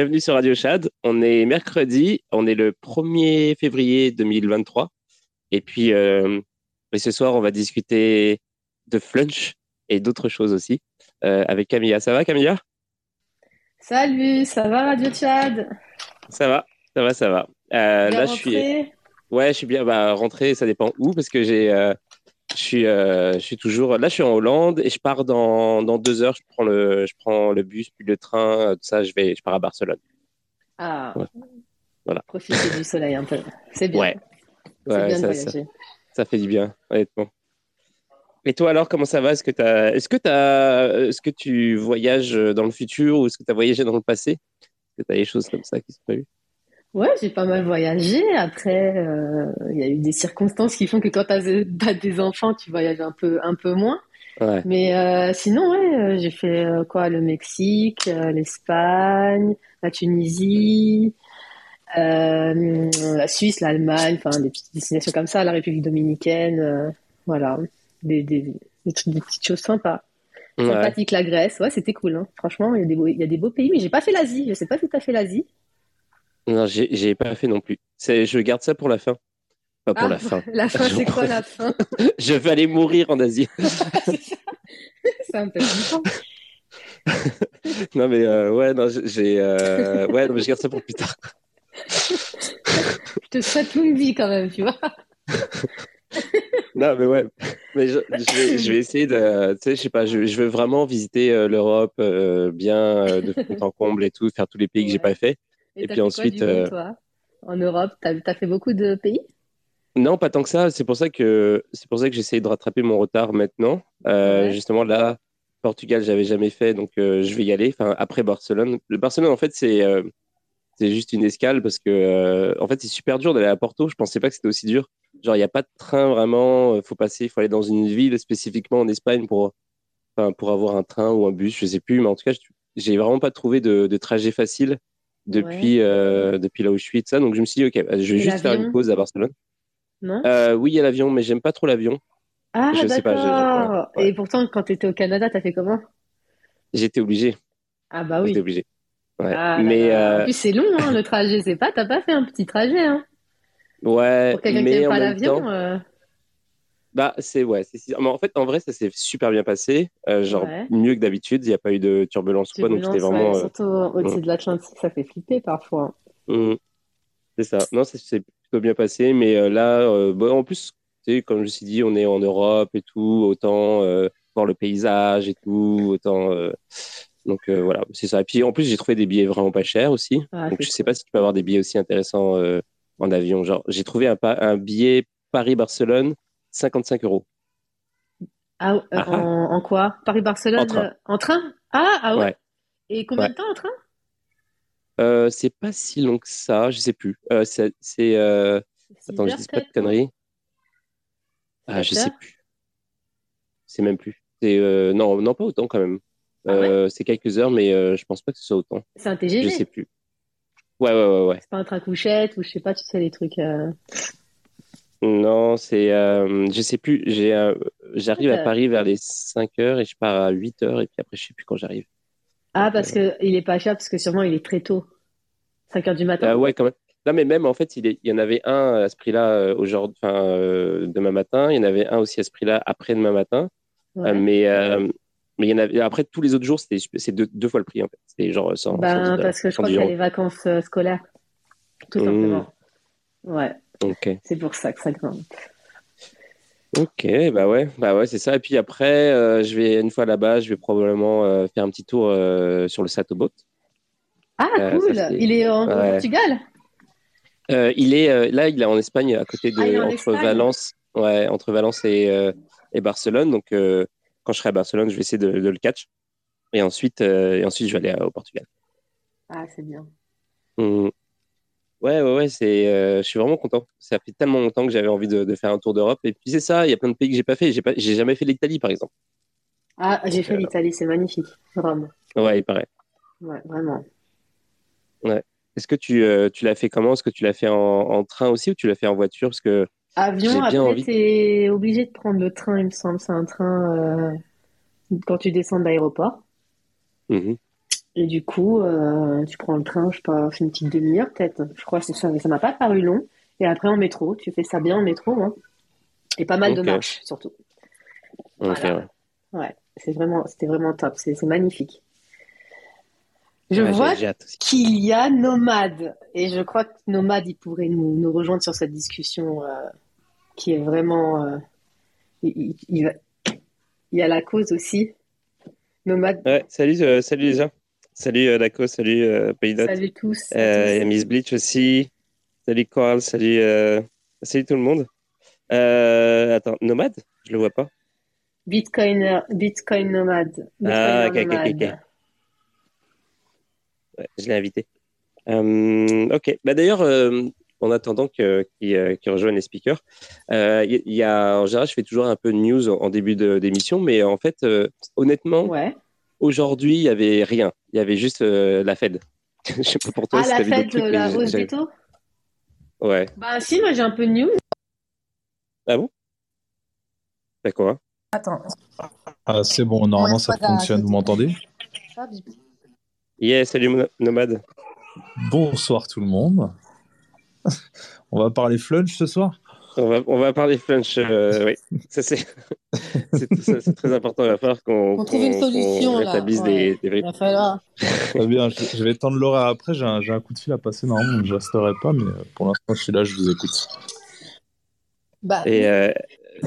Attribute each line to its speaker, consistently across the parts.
Speaker 1: Bienvenue sur Radio Chad. On est mercredi, on est le 1er février 2023. Et puis, euh, ce soir, on va discuter de flunch et d'autres choses aussi euh, avec Camilla. Ça va, Camilla?
Speaker 2: Salut, ça va, Radio Chad?
Speaker 1: Ça va, ça va, ça va.
Speaker 2: Euh, là, je suis.
Speaker 1: Ouais, je suis bien. Bah, rentré, ça dépend où, parce que j'ai. Euh, je suis, euh, je suis toujours. Là, je suis en Hollande et je pars dans, dans deux heures. Je prends le, je prends le bus puis le train. Tout ça, je vais, je pars à Barcelone.
Speaker 2: Ah. Voilà. Profiter du soleil un peu. C'est bien.
Speaker 1: Ouais.
Speaker 2: ouais bien
Speaker 1: ça,
Speaker 2: voyager.
Speaker 1: Ça, fait du bien, honnêtement. Et toi alors, comment ça va? Est-ce que, as... est-ce, que as... est-ce que tu voyages dans le futur ou est-ce que tu as voyagé dans le passé? Est-ce que tu as des choses comme ça qui sont prévues
Speaker 2: Ouais, j'ai pas mal voyagé. Après, euh, il y a eu des circonstances qui font que quand tu as, des enfants, tu voyages un peu, un peu moins.
Speaker 1: Ouais.
Speaker 2: Mais euh, sinon, ouais, euh, j'ai fait quoi Le Mexique, l'Espagne, la Tunisie, la Suisse, l'Allemagne, enfin des petites destinations comme ça, la République dominicaine, voilà, des, des, des, petites choses sympas.
Speaker 1: Ouais.
Speaker 2: Sympathique la Grèce, ouais, c'était cool. Hein. Franchement, il y, a des beaux, y a des beaux pays, mais j'ai pas fait l'Asie. Je sais pas si tu as fait l'Asie.
Speaker 1: Non, j'ai pas fait non plus. Je garde ça pour la fin. Pas pour
Speaker 2: ah,
Speaker 1: la fin.
Speaker 2: La fin, c'est quoi la fin
Speaker 1: Je vais aller mourir en Asie.
Speaker 2: c'est un peu
Speaker 1: non, mais euh, ouais, non, j'ai. Euh, ouais, non, mais je garde ça pour plus tard.
Speaker 2: je te souhaite une vie quand même, tu vois.
Speaker 1: non, mais ouais. Mais je, je, vais, je vais, essayer de. Tu sais, je sais pas, je, je veux vraiment visiter euh, l'Europe bien de fond en comble et tout, faire tous les pays ouais. que j'ai pas fait.
Speaker 2: Et,
Speaker 1: et puis ensuite.
Speaker 2: Quoi, euh... toi en Europe, tu as, as, fait beaucoup de pays?
Speaker 1: Non, pas tant que ça. C'est pour ça que c'est pour ça que j'essaye de rattraper mon retard maintenant. Euh, ouais. Justement, là, Portugal, j'avais jamais fait, donc euh, je vais y aller. Enfin, après Barcelone. Le Barcelone, en fait, c'est euh, c'est juste une escale parce que en fait, c'est super dur d'aller à Porto. Je pensais pas que c'était aussi dur. Genre, il n'y a pas de train vraiment. Il faut passer, il faut aller dans une ville spécifiquement en Espagne pour pour avoir un train ou un bus. Je sais plus, mais en tout cas, j'ai vraiment pas trouvé de, de trajet facile depuis, ouais. euh, depuis là où je suis ça. Donc je me suis dit, ok, bah, je vais juste faire une pause à Barcelone.
Speaker 2: Non
Speaker 1: euh, oui, il y a l'avion, mais j'aime pas trop l'avion.
Speaker 2: Ah, d'accord. Ouais. Et pourtant, quand tu étais au Canada, t'as fait comment?
Speaker 1: J'étais obligé.
Speaker 2: Ah, bah oui.
Speaker 1: J'étais obligé.
Speaker 2: Ah,
Speaker 1: mais euh...
Speaker 2: En plus, c'est long, hein, le trajet. C'est pas, t'as pas fait un petit trajet. Hein.
Speaker 1: Ouais.
Speaker 2: Pour quelqu'un qui n'aime pas l'avion.
Speaker 1: Bah, c'est ouais. c'est- en fait, en vrai, ça s'est super bien passé. Euh, genre
Speaker 2: Ouais.
Speaker 1: mieux que d'habitude. Il n'y a pas eu de turbulence ou quoi. Donc c'était vraiment.
Speaker 2: ouais,
Speaker 1: euh,
Speaker 2: Surtout au-dessus de l'Atlantique, ça fait flipper parfois.
Speaker 1: hum, C'est ça. Non, ça s'est plutôt bien passé. Mais euh, là, bon, en plus, tu sais, comme je me suis dit, on est en Europe et tout. Autant voir le paysage et tout. Autant. Donc voilà, c'est ça. Et puis en plus, j'ai trouvé des billets vraiment pas chers aussi.
Speaker 2: Ah,
Speaker 1: Donc je sais pas si tu peux avoir des billets aussi intéressants en avion. Genre, j'ai trouvé un billet Paris-Barcelone, 55 euros.
Speaker 2: Ah, euh,
Speaker 1: Ah, ah.
Speaker 2: en, en quoi? Paris-Barcelone
Speaker 1: En train.
Speaker 2: euh, En train? Ah, ah ouais.
Speaker 1: Ouais.
Speaker 2: Et combien
Speaker 1: Ouais.
Speaker 2: de temps en train?
Speaker 1: Euh, c'est pas si long que ça, je sais plus. Euh, c'est, attends, je dis pas de conneries. Ah, je sais plus. C'est même plus. C'est, non, non, pas autant quand même.
Speaker 2: Ah ouais?
Speaker 1: C'est quelques heures, mais je pense pas que ce soit autant.
Speaker 2: C'est un
Speaker 1: Je
Speaker 2: TGV
Speaker 1: sais plus. Ouais, ouais, ouais, ouais.
Speaker 2: C'est pas un train couchette ou je sais pas, tu sais, les trucs. Euh,
Speaker 1: Non, c'est, euh, je sais plus. J'ai, euh, j'arrive à
Speaker 2: Euh,
Speaker 1: Paris vers les 5 heures et je pars à 8 heures et puis après, je sais plus quand j'arrive.
Speaker 2: Ah, parce
Speaker 1: euh,
Speaker 2: que il est pas cher, parce que sûrement il est très tôt. 5 heures du
Speaker 1: euh,
Speaker 2: matin.
Speaker 1: ouais, quand même. Non, mais même en fait, il, est- il y en avait un à ce prix-là euh, aujourd'hui, euh, demain matin. Il y en avait un aussi à ce prix-là après-demain matin. Euh,
Speaker 2: Ouais.
Speaker 1: mais euh, mais il y en avait, après, tous les autres jours, c'était c'est deux, deux fois le prix en fait. C'était genre 100, 110
Speaker 2: Ben,
Speaker 1: dollars,
Speaker 2: parce que je crois
Speaker 1: 110
Speaker 2: qu'il y a les vacances euh, scolaires, tout
Speaker 1: Mmh,
Speaker 2: simplement. Ouais, c'est pour ça que ça grimpe.
Speaker 1: Ok, bah ouais, bah ouais, c'est ça. Et puis après, euh, je vais une fois là-bas, je vais probablement euh, faire un petit tour euh, sur le Satoboat.
Speaker 2: Ah,
Speaker 1: ça
Speaker 2: cool! Il est en,
Speaker 1: ouais.
Speaker 2: Portugal?
Speaker 1: Il est là, il est en Espagne, à côté
Speaker 2: Ah,
Speaker 1: de
Speaker 2: en
Speaker 1: entre
Speaker 2: Espagne?
Speaker 1: Valence, ouais, entre Valence et et Barcelone. Donc quand je serai à Barcelone, je vais essayer de, de le catch. Et ensuite, et ensuite, je vais aller au Portugal.
Speaker 2: Ah, c'est bien.
Speaker 1: Mmh. Ouais, ouais, ouais, c'est, euh, je suis vraiment content. Ça fait tellement longtemps que j'avais envie de, de faire un tour d'Europe. Et puis c'est ça, il y a plein de pays que j'ai pas fait. J'ai pas, j'ai jamais fait l'Italie, par exemple.
Speaker 2: Ah, j'ai fait
Speaker 1: euh,
Speaker 2: l'Italie, c'est magnifique. Rome.
Speaker 1: ouais, il paraît.
Speaker 2: Ouais, vraiment.
Speaker 1: Ouais. Est-ce que tu, euh, tu l'as fait comment? Est-ce que tu l'as fait en, en train aussi ou tu l'as fait en voiture? Parce que
Speaker 2: Avion,
Speaker 1: bien
Speaker 2: après,
Speaker 1: envie.
Speaker 2: t'es obligé de prendre le train, il me semble. C'est un train quand tu descends de l'aéroport.
Speaker 1: Mhm.
Speaker 2: Et du coup, euh, tu prends le train, je sais pas, une petite demi-heure peut-être. Je crois que ça, m'a pas paru long. Et après en métro, tu fais ça bien en métro, hein. Et pas mal de marches surtout. ouais. c'est vraiment, c'était vraiment top. C'est magnifique. Je vois qu'il y a Nomade. Et je crois que Nomade, il pourrait nous, nous rejoindre sur cette discussion euh, qui est vraiment. Euh, il, il, y a la cause aussi. Nomade.
Speaker 1: Ouais, salut, euh, salut les gens. Salut Daco, salut Paydot.
Speaker 2: Salut tous.
Speaker 1: Il y a Miss Bleach aussi. Salut Coral, salut, salut tout le monde. attends, Nomade Je le vois pas.
Speaker 2: Bitcoin, Bitcoin Nomade.
Speaker 1: ah, ok, ok, ok je l'ai invité. Euh, ok. Bah, D'ailleurs, euh, en attendant qu'il euh, rejoigne les speakers, il y, a, en général, je fais toujours un peu de news en, début d'émission, mais en fait, honnêtement, aujourd'hui, il n'y avait rien. Il y avait juste la Fed.
Speaker 2: je sais pas pour toi. Ah, la Fed, la hausse des taux
Speaker 1: Ouais.
Speaker 2: Bah, si, moi j'ai un peu de news.
Speaker 1: Ah bon? D'accord.
Speaker 3: Attends. Ah, c'est bon, normalement ça fonctionne. Vous m'entendez?
Speaker 1: Yeah, salut Nomade.
Speaker 3: Bonsoir tout le monde. on va parler flunch ce soir?
Speaker 1: On va, on va parler flunch, euh, oui. Ça, c'est, très important. Il va falloir qu'on,
Speaker 2: trouve une solution.
Speaker 1: rétablisse des, des
Speaker 2: Il va falloir.
Speaker 3: Très bien, je, vais tendre l'horaire après. J'ai un, j'ai un, coup de fil à passer. Normalement, je ne resterai pas, mais pour l'instant, je suis là, je vous écoute.
Speaker 1: Bah, Et euh,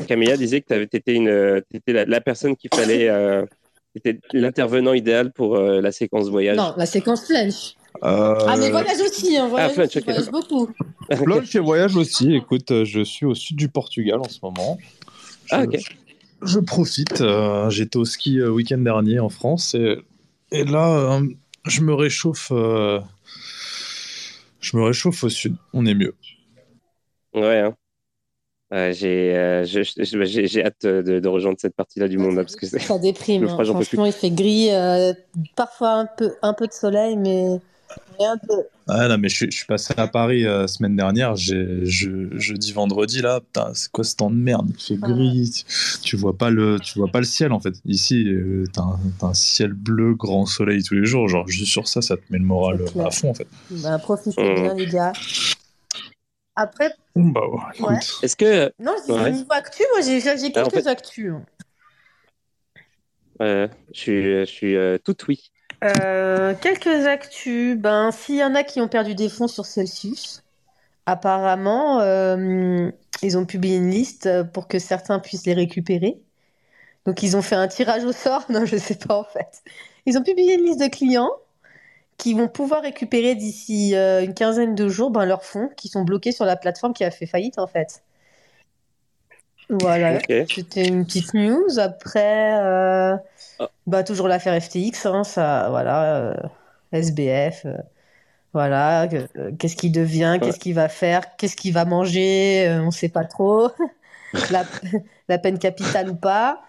Speaker 1: Camilla disait que tu étais, une, étais la, la, personne qu'il fallait. Euh, c'était l'intervenant idéal pour euh, la séquence voyage.
Speaker 2: Non, la séquence flunch. Euh, ah, mais voyage aussi, hein, voyage, ah, voyage beaucoup.
Speaker 3: Flunch et voyage aussi. Écoute, euh, je suis au sud du Portugal en ce moment.
Speaker 1: Je, ah, ok.
Speaker 3: Je, profite. J'étais au ski week-end dernier en France et, et là, je me réchauffe. je me réchauffe au sud. On est mieux.
Speaker 1: Ouais. Hein. Euh, j'ai hâte de, rejoindre cette partie-là du monde. parce que
Speaker 2: ça déprime. Hein. Franchement, il fait gris. Euh, parfois un peu, un peu de soleil, mais.
Speaker 3: Ah non, mais je, suis passé à Paris la euh, semaine dernière. Je, jeudi, vendredi, là, c'est quoi ce temps de merde Il fait gris. Tu, vois pas le, tu vois pas le ciel en fait. Ici, t'as un, un, ciel bleu, grand soleil tous les jours. Genre, juste sur ça, ça te met le moral à fond en fait.
Speaker 2: Bah, profitez bien, les gars. Après.
Speaker 3: Bah,
Speaker 1: Est-ce que.
Speaker 2: Non, je dis niveau actu, moi j'ai quelques actus.
Speaker 1: je suis, je suis euh, tout oui.
Speaker 2: Euh, quelques actus. Ben, s'il y en a qui ont perdu des fonds sur Celsius, apparemment, euh, ils ont publié une liste pour que certains puissent les récupérer. Donc, ils ont fait un tirage au sort. Non, je sais pas en fait. Ils ont publié une liste de clients qui vont pouvoir récupérer d'ici euh, une quinzaine de jours ben, leurs fonds qui sont bloqués sur la plateforme qui a fait faillite en fait. Voilà, c'était une petite news. Après, euh, ah. bah, toujours l'affaire FTX, hein, ça, voilà, euh, SBF, voilà, qu'est-ce qu'il devient, qu'est-ce qu'il va faire, qu'est-ce qu'il va manger, on ne sait pas trop. la, la, peine capitale ou pas.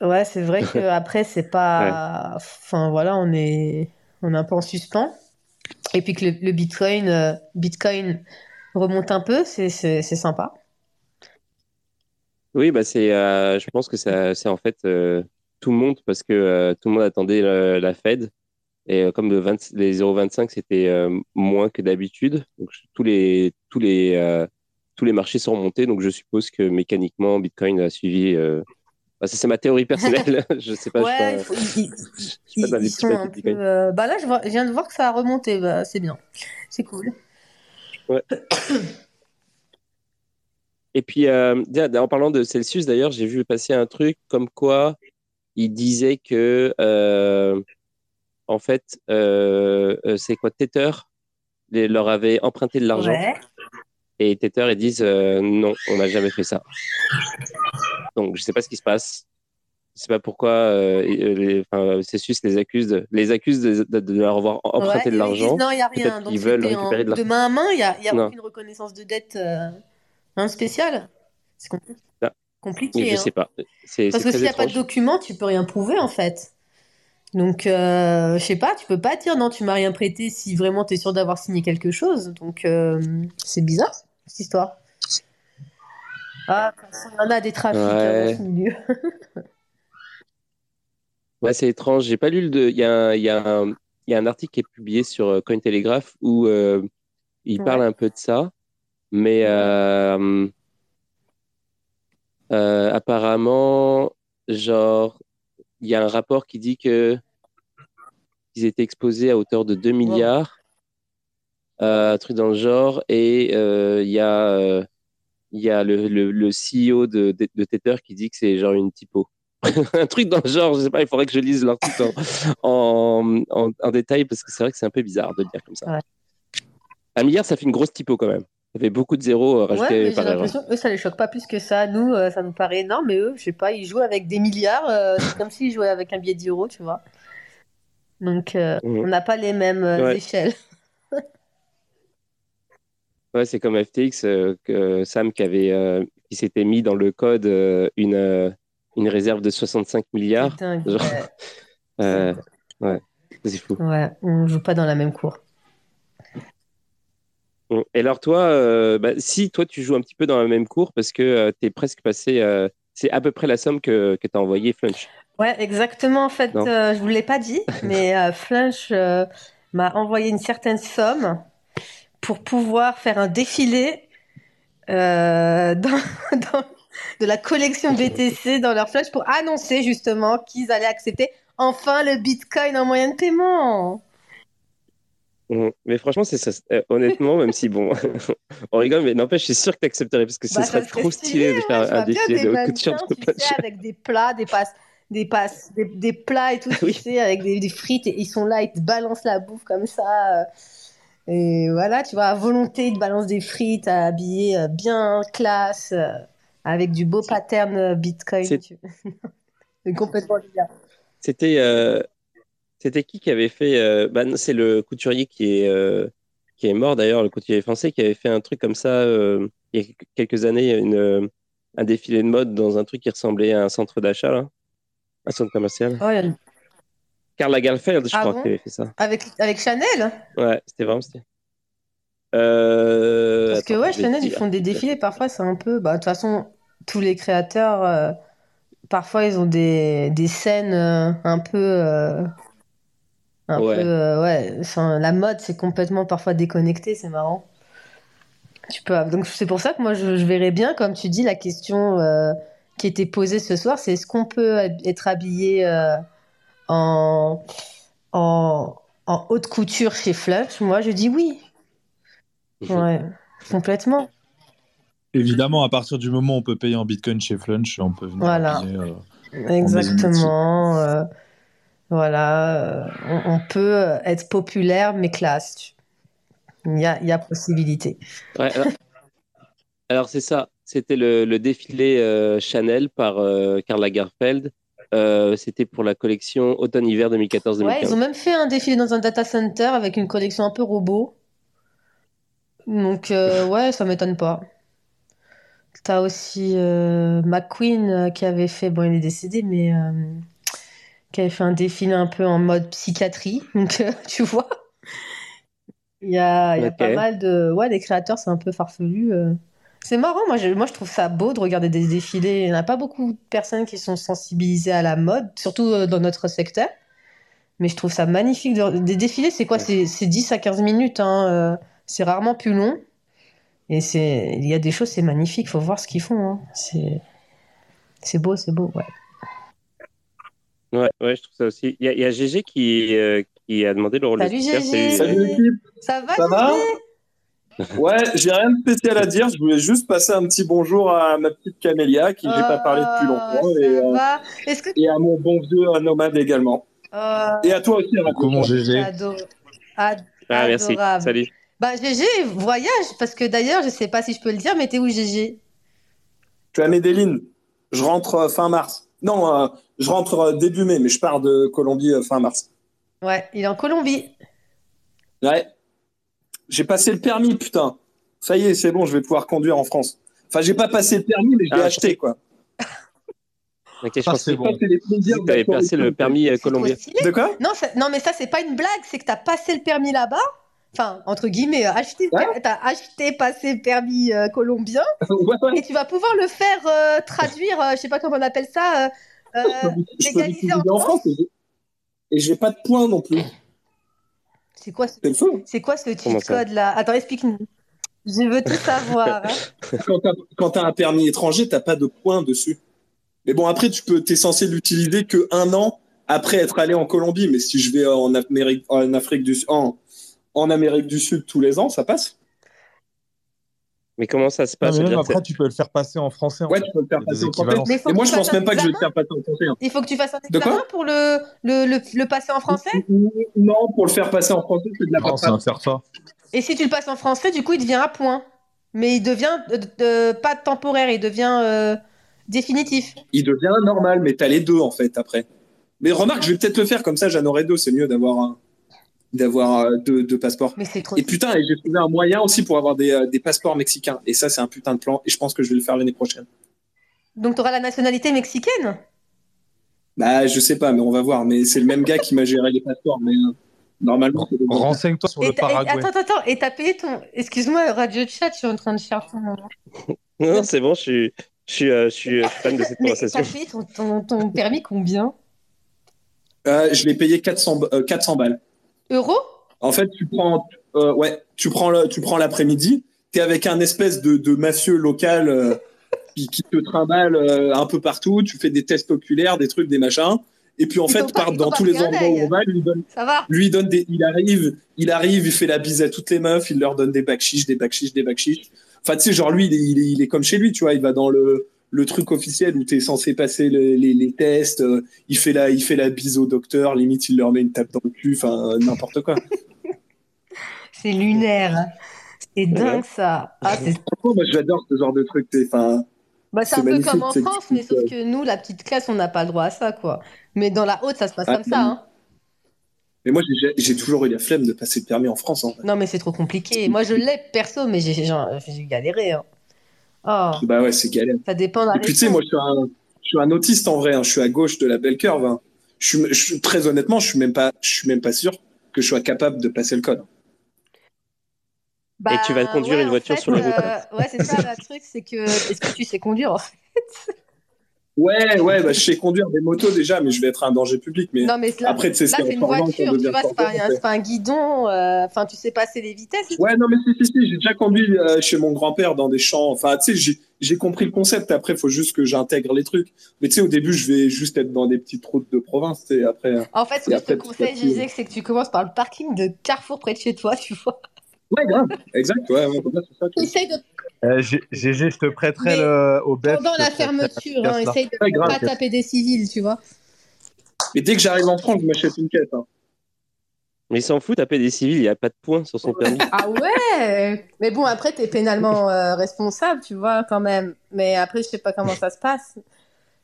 Speaker 2: Ouais, c'est vrai que après c'est pas, enfin voilà, on est on est un peu en suspens. Et puis que le, Bitcoin, euh, Bitcoin remonte un peu, c'est sympa.
Speaker 1: Oui, bah c'est, euh, je pense que c'est en fait euh, tout le monde parce que tout le monde attendait la, Fed. Et comme le les 0,25 c'était moins que d'habitude, donc tous les, tous, les, tous les marchés sont remontés. Donc je suppose que mécaniquement, Bitcoin a suivi bah, c'est ma théorie personnelle. je sais pas.
Speaker 2: Ouais, ils, sont un peu. Euh, bah là, je, viens de voir que ça a remonté. Bah, c'est bien. C'est cool.
Speaker 1: Ouais. Et puis, euh, en parlant de Celsius, d'ailleurs, j'ai vu passer un truc comme quoi il disait que, euh, en fait, c'est quoi, Tether leur avait emprunté de l'argent. Et Tether, ils disent non, on n'a jamais fait ça. Donc, je ne sais pas ce qui se passe. Je ne sais pas pourquoi euh, les, enfin, Cessus les accuse, les accuse de, leur avoir emprunté de l'argent.
Speaker 2: Non, il n'y a rien.
Speaker 1: ils veulent récupérer de,
Speaker 2: de main à main, il n'y a, y a aucune reconnaissance de dette hein, spéciale. C'est compliqué. Ah. compliqué
Speaker 1: je
Speaker 2: hein.
Speaker 1: sais pas.
Speaker 2: Parce que s'il n'y a pas de document, tu peux rien prouver en fait. Donc, euh, je sais pas, tu peux pas dire non, tu m'as rien prêté si vraiment tu es sûr d'avoir signé quelque chose. Donc, euh, c'est bizarre cette histoire. Ah, il y en a des trafics hein, dans ce milieu.
Speaker 1: Ouais, c'est étrange. J'ai pas lu le. Y un, y un, il y a un article qui est publié sur euh, Cointelegraph où euh, il parle un peu de ça, mais euh, euh, apparemment, genre, il y a un rapport qui dit que ils étaient exposés à hauteur de 2 milliards, euh, un truc dans le genre, et il y a, y a le, le, le CEO de, de, de Tether qui dit que c'est genre une typo. un truc dans le genre, je sais pas, il faudrait que je lise l'article en, en, en, en, détail parce que c'est vrai que c'est un peu bizarre de le dire comme ça.
Speaker 2: Ouais.
Speaker 1: Un milliard, ça fait une grosse typo quand même. Ça fait beaucoup de zéros euh, rajoutés
Speaker 2: ouais,
Speaker 1: par
Speaker 2: J'ai l'impression eux, ça les choque pas plus que ça. Nous, euh, ça nous paraît énorme, mais eux, je sais pas, ils jouent avec des milliards. Euh, c'est comme s'ils jouaient avec un billet d'euro, tu vois. Donc, mmh. on n'a pas les mêmes ouais. échelles.
Speaker 1: ouais, c'est comme FTX, que Sam qui avait, qui s'était mis dans le code une une réserve de 65 milliards.
Speaker 2: Dingue,
Speaker 1: Genre... ouais. Ouais, c'est fou.
Speaker 2: Ouais, on joue pas dans la même cour.
Speaker 1: Et alors toi, euh, bah, si toi tu joues un petit peu dans la même cour parce que euh, tu es presque passé, euh, c'est à peu près la somme que, que tu as envoyé Flunch.
Speaker 2: Ouais, exactement. En fait, je vous l'ai pas dit, mais Flunch m'a envoyé une certaine somme pour pouvoir faire un défilé dans, dans, de la collection BTC dans leur flash pour annoncer justement qu'ils allaient accepter enfin le Bitcoin en moyen de paiement.
Speaker 1: Mmh. Mais franchement, c'est ça. Euh, honnêtement, même si bon, on rigole, mais n'empêche, je suis sûr que tu accepterais parce que ce
Speaker 2: bah,
Speaker 1: serait trop stylé, de faire un défilé de couture
Speaker 2: de tu sais, avec des plats, des passes, des passes, des, des plats et tout, oui. tu sais, avec des, des, frites et ils sont là, ils te balancent la bouffe comme ça. Et voilà, tu vois, à volonté, ils te balancent des frites, habillés bien classe avec du beau pattern Bitcoin. C'est complètement bizarre.
Speaker 1: C'était euh, c'était qui qui avait fait euh, bah, C'est le couturier qui est euh, qui est mort d'ailleurs, le couturier français qui avait fait un truc comme ça euh, il y a quelques années, une, un défilé de mode dans un truc qui ressemblait à un centre d'achat, là, un centre commercial.
Speaker 2: Oh, a...
Speaker 1: Karl Lagerfeld, je
Speaker 2: ah
Speaker 1: crois,
Speaker 2: bon
Speaker 1: qui avait fait ça.
Speaker 2: Avec avec Chanel.
Speaker 1: Ouais, c'était vraiment stylé.
Speaker 2: Parce que ouais, Chanel, ils font des défilés. Parfois, c'est un peu. Bah, de toute façon, tous les créateurs, parfois, ils ont des, des scènes euh, un peu. Euh, un
Speaker 1: ouais.
Speaker 2: peu. ouais. Enfin, la mode, c'est complètement parfois déconnecté. C'est marrant. Tu peux. Donc, c'est pour ça que moi, je, je, verrais bien, comme tu dis, la question qui était posée ce soir c'est est-ce qu'on peut être habillé en, en, en haute couture chez Flush? Moi, je dis oui. Ouais, complètement.
Speaker 3: Évidemment, à partir du moment où on peut payer en bitcoin chez Flunch, on peut venir
Speaker 2: voilà.
Speaker 3: payer,
Speaker 2: euh, Exactement. Euh, voilà. Euh, on, on, peut être populaire, mais classe. Il y a, il y a possibilité.
Speaker 1: Ouais, alors, alors c'est ça. C'était le, le défilé euh, Chanel par Karl Lagerfeld. C'était pour la collection automne-hiver 2014-2015.
Speaker 2: Ouais, ils ont même fait un défilé dans un data center avec une collection un peu robot. Donc, euh, ouais, ça m'étonne pas. T'as aussi euh, McQueen euh, qui avait fait, bon, il est décédé, mais euh, qui avait fait un défilé un peu en mode psychiatrie. Donc, tu vois, il y a, il y a okay. pas mal de. Ouais, les créateurs, c'est un peu farfelu. C'est marrant, moi je, moi je trouve ça beau de regarder des défilés. Il n'y a pas beaucoup de personnes qui sont sensibilisées à la mode, surtout dans notre secteur. Mais je trouve ça magnifique. De... Des défilés, c'est quoi? C'est 10 à 15 minutes. Hein, c'est rarement plus long. Et c'est, il y a des choses, c'est magnifique. Faut voir ce qu'ils font. Hein. C'est, c'est beau, c'est beau, ouais.
Speaker 1: Ouais, ouais, je trouve ça aussi. Il y a, il y a GG qui, euh, qui a demandé le rôle
Speaker 2: Salut
Speaker 1: de
Speaker 2: GG.
Speaker 4: Salut, Salut l'équipe.
Speaker 2: Ça va,
Speaker 4: ça va Ouais, j'ai rien de spécial à dire. Je voulais juste passer un petit bonjour à ma petite Camélia, qui oh, j'ai pas parlé depuis longtemps, et, euh, que... et, à mon bon vieux Nomade également.
Speaker 2: Oh.
Speaker 4: Et à toi aussi, à
Speaker 3: Comment GG
Speaker 2: Ador... Ad...
Speaker 1: Ah, merci. Salut.
Speaker 2: Bah GG voyage parce que d'ailleurs je sais pas si je peux le dire mais t'es où GG
Speaker 4: Je suis à Medellin. Je rentre fin mars. Non, euh, je rentre début mai mais je pars de Colombie fin mars.
Speaker 2: Ouais, il est en Colombie.
Speaker 4: Ouais. J'ai passé le permis putain. Ça y est, c'est bon, je vais pouvoir conduire en France. Enfin, j'ai pas passé le permis mais je l'ai ah, acheté quoi.
Speaker 1: Ok, je pense que bon. tu avais passé le permis colombien.
Speaker 4: De quoi?
Speaker 2: Non, non, mais ça, c'est pas une blague, c'est que tu as passé le permis là-bas enfin entre guillemets acheté ouais. t'as acheté passé permis euh, colombien
Speaker 4: ouais, ouais.
Speaker 2: et tu vas pouvoir le faire euh, traduire euh, je sais pas comment on appelle ça
Speaker 4: Euh, je peux l'utiliser en France et j'ai pas de points non plus.
Speaker 2: C'est quoi, ce... c'est quoi ce cheat code là? Attends, explique-nous. Je veux tout savoir.
Speaker 4: Hein. quand tu as, un permis étranger, tu pas de points dessus. Mais bon, après, tu peux, es censé l'utiliser que un an après être allé en Colombie. Mais si je vais en Amérique, en Afrique du en, en Amérique du Sud tous les ans, ça passe.
Speaker 1: Mais comment ça se passe?
Speaker 3: Après, tu peux le faire passer en français.
Speaker 4: ouais, tu peux le faire passer en français. Et moi, je pense même pas que je vais le faire passer en français. Hein.
Speaker 2: Il faut que tu fasses un examen pour le, le, le, passer en français?
Speaker 4: Non, pour le faire passer en français, c'est de la
Speaker 3: non,
Speaker 2: Et si tu le passes en français, du coup, il devient à point. Mais il devient pas temporaire, il devient euh, définitif.
Speaker 4: Il devient normal, mais tu as les deux, en fait, après. Mais remarque, je vais peut-être le faire comme ça, j'en aurai deux, c'est mieux d'avoir un d'avoir euh, deux, passeports.
Speaker 2: Mais c'est trop
Speaker 4: et putain, j'ai trouvé un moyen aussi pour avoir des, euh, des passeports mexicains. Et ça, c'est un putain de plan. Et je pense que je vais le faire l'année prochaine.
Speaker 2: Donc, tu auras la nationalité mexicaine?
Speaker 4: Bah, je sais pas, mais on va voir. Mais c'est le même gars qui m'a géré les passeports. Mais euh, normalement,
Speaker 3: renseigne-toi sur le Paraguay.
Speaker 2: attends, attends, et t'as payé ton. Excuse-moi, Radio Chat, je suis en train de chercher.
Speaker 1: non, c'est bon, je suis, je suis, je suis fan de cette conversation.
Speaker 2: T'as payé ton, ton, permis combien?
Speaker 4: Je l'ai payé 400, 400 balles
Speaker 2: euros
Speaker 4: En fait, tu prends, euh, ouais, tu prends le, tu prends l'après-midi, es avec un espèce de, de mafieux local euh, qui, te trimballe euh, un peu partout. Tu fais des tests oculaires, des trucs, des machins. Et puis en fait, part dans tous les endroits où on va, lui donne,
Speaker 2: Ça va
Speaker 4: lui donne des, il arrive, il arrive, il fait la bise à toutes les meufs, il leur donne des bacs des bacs des bacs Enfin, tu sais, genre lui, il est, il est, il est comme chez lui, tu vois, il va dans le, le truc officiel où tu es censé passer les, les, tests, euh, il, fait la, il fait la bise au docteur, limite il leur met une tape dans le cul, enfin n'importe quoi.
Speaker 2: c'est lunaire. Hein. C'est dingue ça. Ah,
Speaker 4: moi j'adore ce genre de truc. Enfin,
Speaker 2: bah, c'est un peu comme en France, mais sauf que nous, la petite classe, on n'a pas le droit à ça, quoi. Mais dans la haute, ça se passe ah, comme ça. Hein.
Speaker 4: Mais moi, j'ai toujours eu la flemme de passer le permis en France.
Speaker 2: Non, mais c'est trop compliqué. Moi, je l'ai perso, mais j'ai galéré. Hein.
Speaker 4: Oh. Bah ouais, c'est galère.
Speaker 2: Ça dépend
Speaker 4: Et puis tu sais, moi, je suis, un, je suis un autiste en vrai. Hein. Je suis à gauche de la belle curve. Hein. Je, suis, très honnêtement, je suis même pas, je suis même pas sûr que je sois capable de passer le code.
Speaker 1: Bah, Et tu vas conduire une voiture sur la route.
Speaker 2: Euh, ouais, c'est ça le truc, c'est que est-ce que tu sais conduire en fait?
Speaker 4: Ouais, ouais, bah, je sais conduire des motos déjà, mais je vais être un danger public. Mais, après, tu sais, c'est
Speaker 2: une voiture, tu vois, c'est pas, pas, un guidon. Euh, enfin, tu sais passer les vitesses.
Speaker 4: Ouais, non, mais si, si, si, j'ai déjà conduit euh, chez mon grand-père dans des champs. Enfin, tu sais, j'ai compris le concept. Après, il faut juste que j'intègre les trucs. Mais tu sais, au début, je vais juste être dans des petites routes de province. Tu sais, après.
Speaker 2: En fait, ce que je te conseille, je disais, c'est que tu commences par le parking de Carrefour près de chez toi, tu vois.
Speaker 4: Ouais, grave, exact. Ouais, ouais, c'est ça.
Speaker 2: Essaye de
Speaker 3: euh, GG, je te prêterai le, au BEF.
Speaker 2: Pendant la fermeture, hein, essaye de ne pas taper des civils, tu vois.
Speaker 4: Mais dès que j'arrive en France, je m'achète une quête. Hein.
Speaker 1: Mais il s'en fout, taper des civils, il n'y a pas de points sur son permis.
Speaker 2: Ah ouais Mais bon, après, tu es pénalement euh, responsable, tu vois, quand même. Mais après, je sais pas comment ça se passe.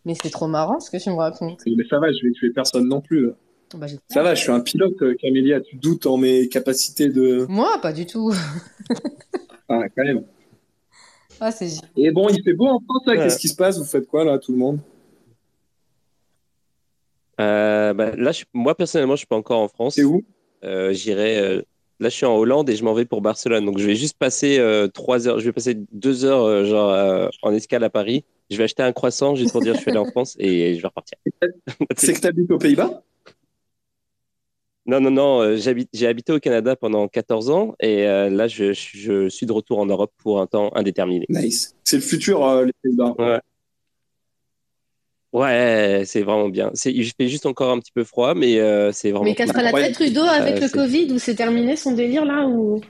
Speaker 2: Mais c'est trop marrant ce que tu me racontes.
Speaker 4: Mais ça va, je vais tuer personne non plus. Bah, ça va, je suis un pilote, euh, Camélia. Tu doutes en mes capacités de.
Speaker 2: Moi, pas du tout.
Speaker 4: ah, quand même.
Speaker 2: Ah,
Speaker 4: Et bon, il fait beau en France, là. Qu'est-ce qui se passe? Vous faites quoi, là, tout le monde?
Speaker 1: Euh, bah, Là, moi, personnellement, je suis pas encore en France.
Speaker 4: C'est où?
Speaker 1: Euh, J'irai. Euh, là, je suis en Hollande et je m'en vais pour Barcelone. Donc, je vais juste passer trois heures. Je vais passer deux heures, genre, en escale à Paris. Je vais acheter un croissant juste pour dire que je suis allé en France et je vais repartir.
Speaker 4: C'est que tu habites aux Pays-Bas?
Speaker 1: Non, non, non. Euh, j'ai habité au Canada pendant 14 ans et euh, là, je, suis de retour en Europe pour un temps indéterminé.
Speaker 4: Nice. C'est le futur, euh, les Pays-Bas.
Speaker 1: Ouais. Ouais, c'est vraiment bien. Il fait juste encore un petit peu froid, mais c'est vraiment.
Speaker 2: Mais casse pas la tête, Trudeau, avec le Covid, ou c'est terminé son délire là ou...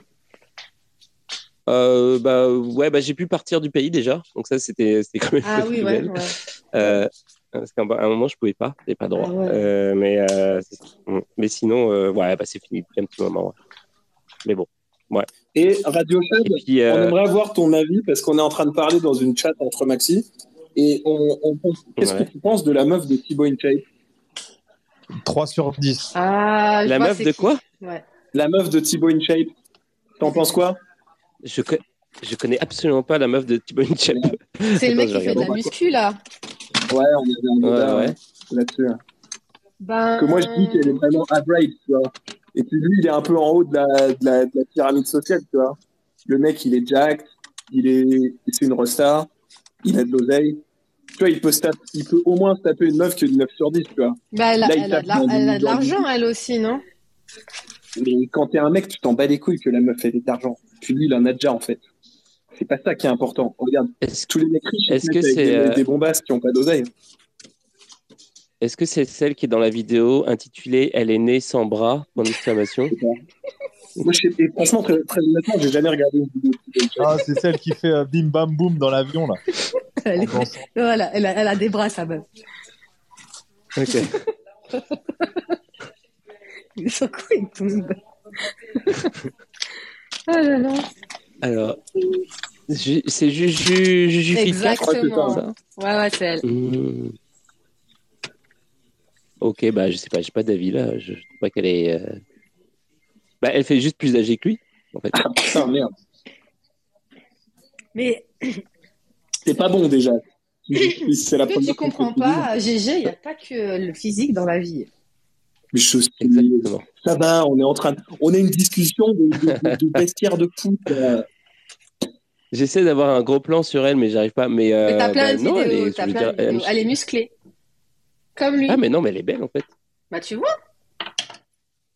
Speaker 1: bah ouais, bah j'ai pu partir du pays déjà, donc ça c'était quand même.
Speaker 2: Ah oui, ouais.
Speaker 1: ouais. Parce qu'à un moment, je pouvais pas, n'avais pas droit. Ah euh, mais, euh, mais sinon, euh, ouais, bah, c'est fini depuis un petit moment. Mais bon, ouais.
Speaker 4: Et Radio Chat, on aimerait avoir ton avis parce qu'on est en train de parler dans une chat entre Maxi. Et on, qu'est-ce que tu penses de la meuf de Thibaut InShape
Speaker 3: 3 sur 10.
Speaker 2: Ah,
Speaker 1: la meuf de quoi?
Speaker 4: La meuf de Thibaut InShape. T'en penses quoi?
Speaker 1: Je, je connais absolument pas la meuf de Thibaut InShape.
Speaker 2: C'est le mec qui fait de la muscu là.
Speaker 4: Ouais, on avait un débat ouais, là-dessus. Ben... Que moi, je dis qu'elle est vraiment average, tu vois. Et puis lui, il est un peu en haut de la, de la, de la pyramide sociale, tu vois. Le mec, il est jack, il est, c'est une resta, il a de l'oseille. tu vois, il peut, il peut au moins se taper une meuf qui est une 9 sur 10, tu vois.
Speaker 2: Bah, elle, a, elle, a, de l'argent, elle aussi, non?
Speaker 4: Mais quand t'es un mec, tu t'en bats les couilles que la meuf ait de l'argent. Tu dis, il en a déjà, en fait. C'est pas ça qui est important. Regarde, tous les mecs riches, est-ce que c'est des, des bombasses qui ont pas d'oseille.
Speaker 1: Est-ce que c'est celle qui est dans la vidéo intitulée Elle est née sans bras Point d'exclamation.
Speaker 4: Moi, je sais, franchement, très, très honnêtement, j'ai jamais regardé une vidéo.
Speaker 3: Ah, c'est celle qui fait euh, bim bam boum dans l'avion, là.
Speaker 2: elle, est... voilà, elle, a, elle a des bras, sa meuf.
Speaker 1: Ok.
Speaker 2: Ils sont quoi, ils tombent? Oh là là.
Speaker 1: Alors, c'est Juju, Juju
Speaker 2: Exactement. Ça ouais, ouais, c'est elle.
Speaker 1: Mmh. Ok, bah je sais pas, j'ai pas d'avis là. Je, trouve pas qu'elle est. Euh... Bah, elle fait juste plus âgée que lui, en fait.
Speaker 4: Ah putain, merde.
Speaker 2: Mais.
Speaker 4: C'est pas bon déjà.
Speaker 2: C'est la que tu comprends pas, GG, il n'y a pas que le physique dans la vie.
Speaker 4: Exactement. Ça va, on est en train de... On a une discussion de, de, de bestiaire de foot. Euh...
Speaker 1: J'essaie d'avoir un gros plan sur elle, mais j'arrive pas. Mais, euh,
Speaker 2: mais t'as plein bah, de non, vidéos, elle est, plein dire, de vidéos. Elle... est musclée. Comme lui.
Speaker 1: Ah, mais non, mais elle est belle en fait.
Speaker 2: Bah, tu vois.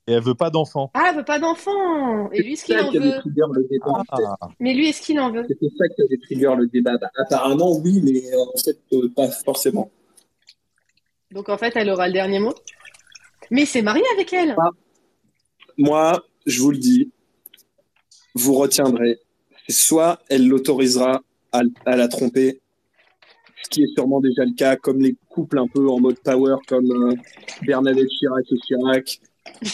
Speaker 3: Et elle veut pas d'enfant.
Speaker 2: Ah, elle veut pas d'enfant. Et lui, est-ce qu'il en veut
Speaker 4: le débat,
Speaker 2: ah. Mais lui, est-ce qu'il en veut
Speaker 4: C'était ça qui avait trigger le débat. Bah, apparemment, oui, mais euh, en fait, euh, pas forcément.
Speaker 2: Donc, en fait, elle aura le dernier mot. Mais c'est marié avec elle.
Speaker 4: Moi, je vous le dis, vous retiendrez. Soit elle l'autorisera à, à la tromper, ce qui est sûrement déjà le cas, comme les couples un peu en mode power, comme euh, Bernadette Chirac et Chirac,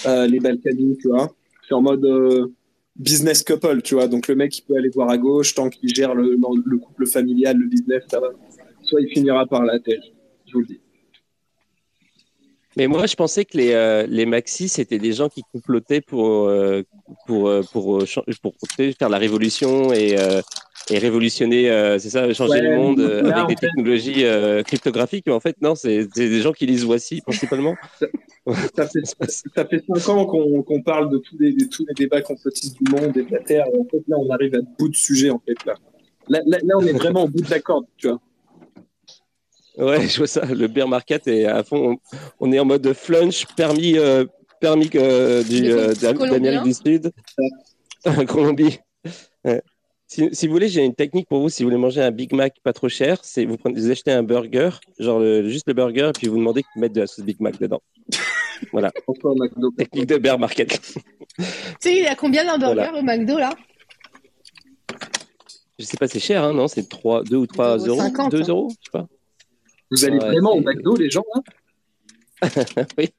Speaker 4: euh, les Balkany, tu vois. C'est en mode euh, business couple, tu vois. Donc le mec, il peut aller voir à gauche tant qu'il gère le, le, couple familial, le business, ça va. Soit il finira par la tête, je vous le dis.
Speaker 1: Mais moi, je pensais que les, euh, les maxis, c'était des gens qui complotaient pour, euh, pour, euh, pour, pour, pour, faire la révolution et, et révolutionner, c'est ça, changer ouais, le monde avec des fait... technologies cryptographiques. Mais en fait, non, c'est des gens qui lisent Voici principalement.
Speaker 4: Ça, fait, ça fait cinq ans qu'on qu parle de tous les, de tous les débats complotistes du monde et de la Terre. Et en fait, là, on arrive à bout de sujet, en fait. Là, là, là, là on est vraiment au bout de la corde, tu vois.
Speaker 1: Ouais, je vois ça. Le bear market est à fond. On, est en mode flunch, permis, euh, permis euh, du, euh, d'Amérique du Sud, Colombie. Ouais. Si, si, vous voulez, j'ai une technique pour vous. Si vous voulez manger un Big Mac pas trop cher, c'est vous, prenez, vous achetez un burger, genre le, juste le burger, et puis vous demandez de mettre de la sauce Big Mac dedans. voilà. Technique de bear market.
Speaker 2: tu sais, il y a combien d'un burger voilà. au McDo là?
Speaker 1: Je sais pas, c'est cher, hein, non? C'est 3, 2 ou 3 euros
Speaker 2: 50,
Speaker 1: 2 euros, je sais pas.
Speaker 4: Vous allez ouais, vraiment au McDo, les gens
Speaker 1: hein Oui.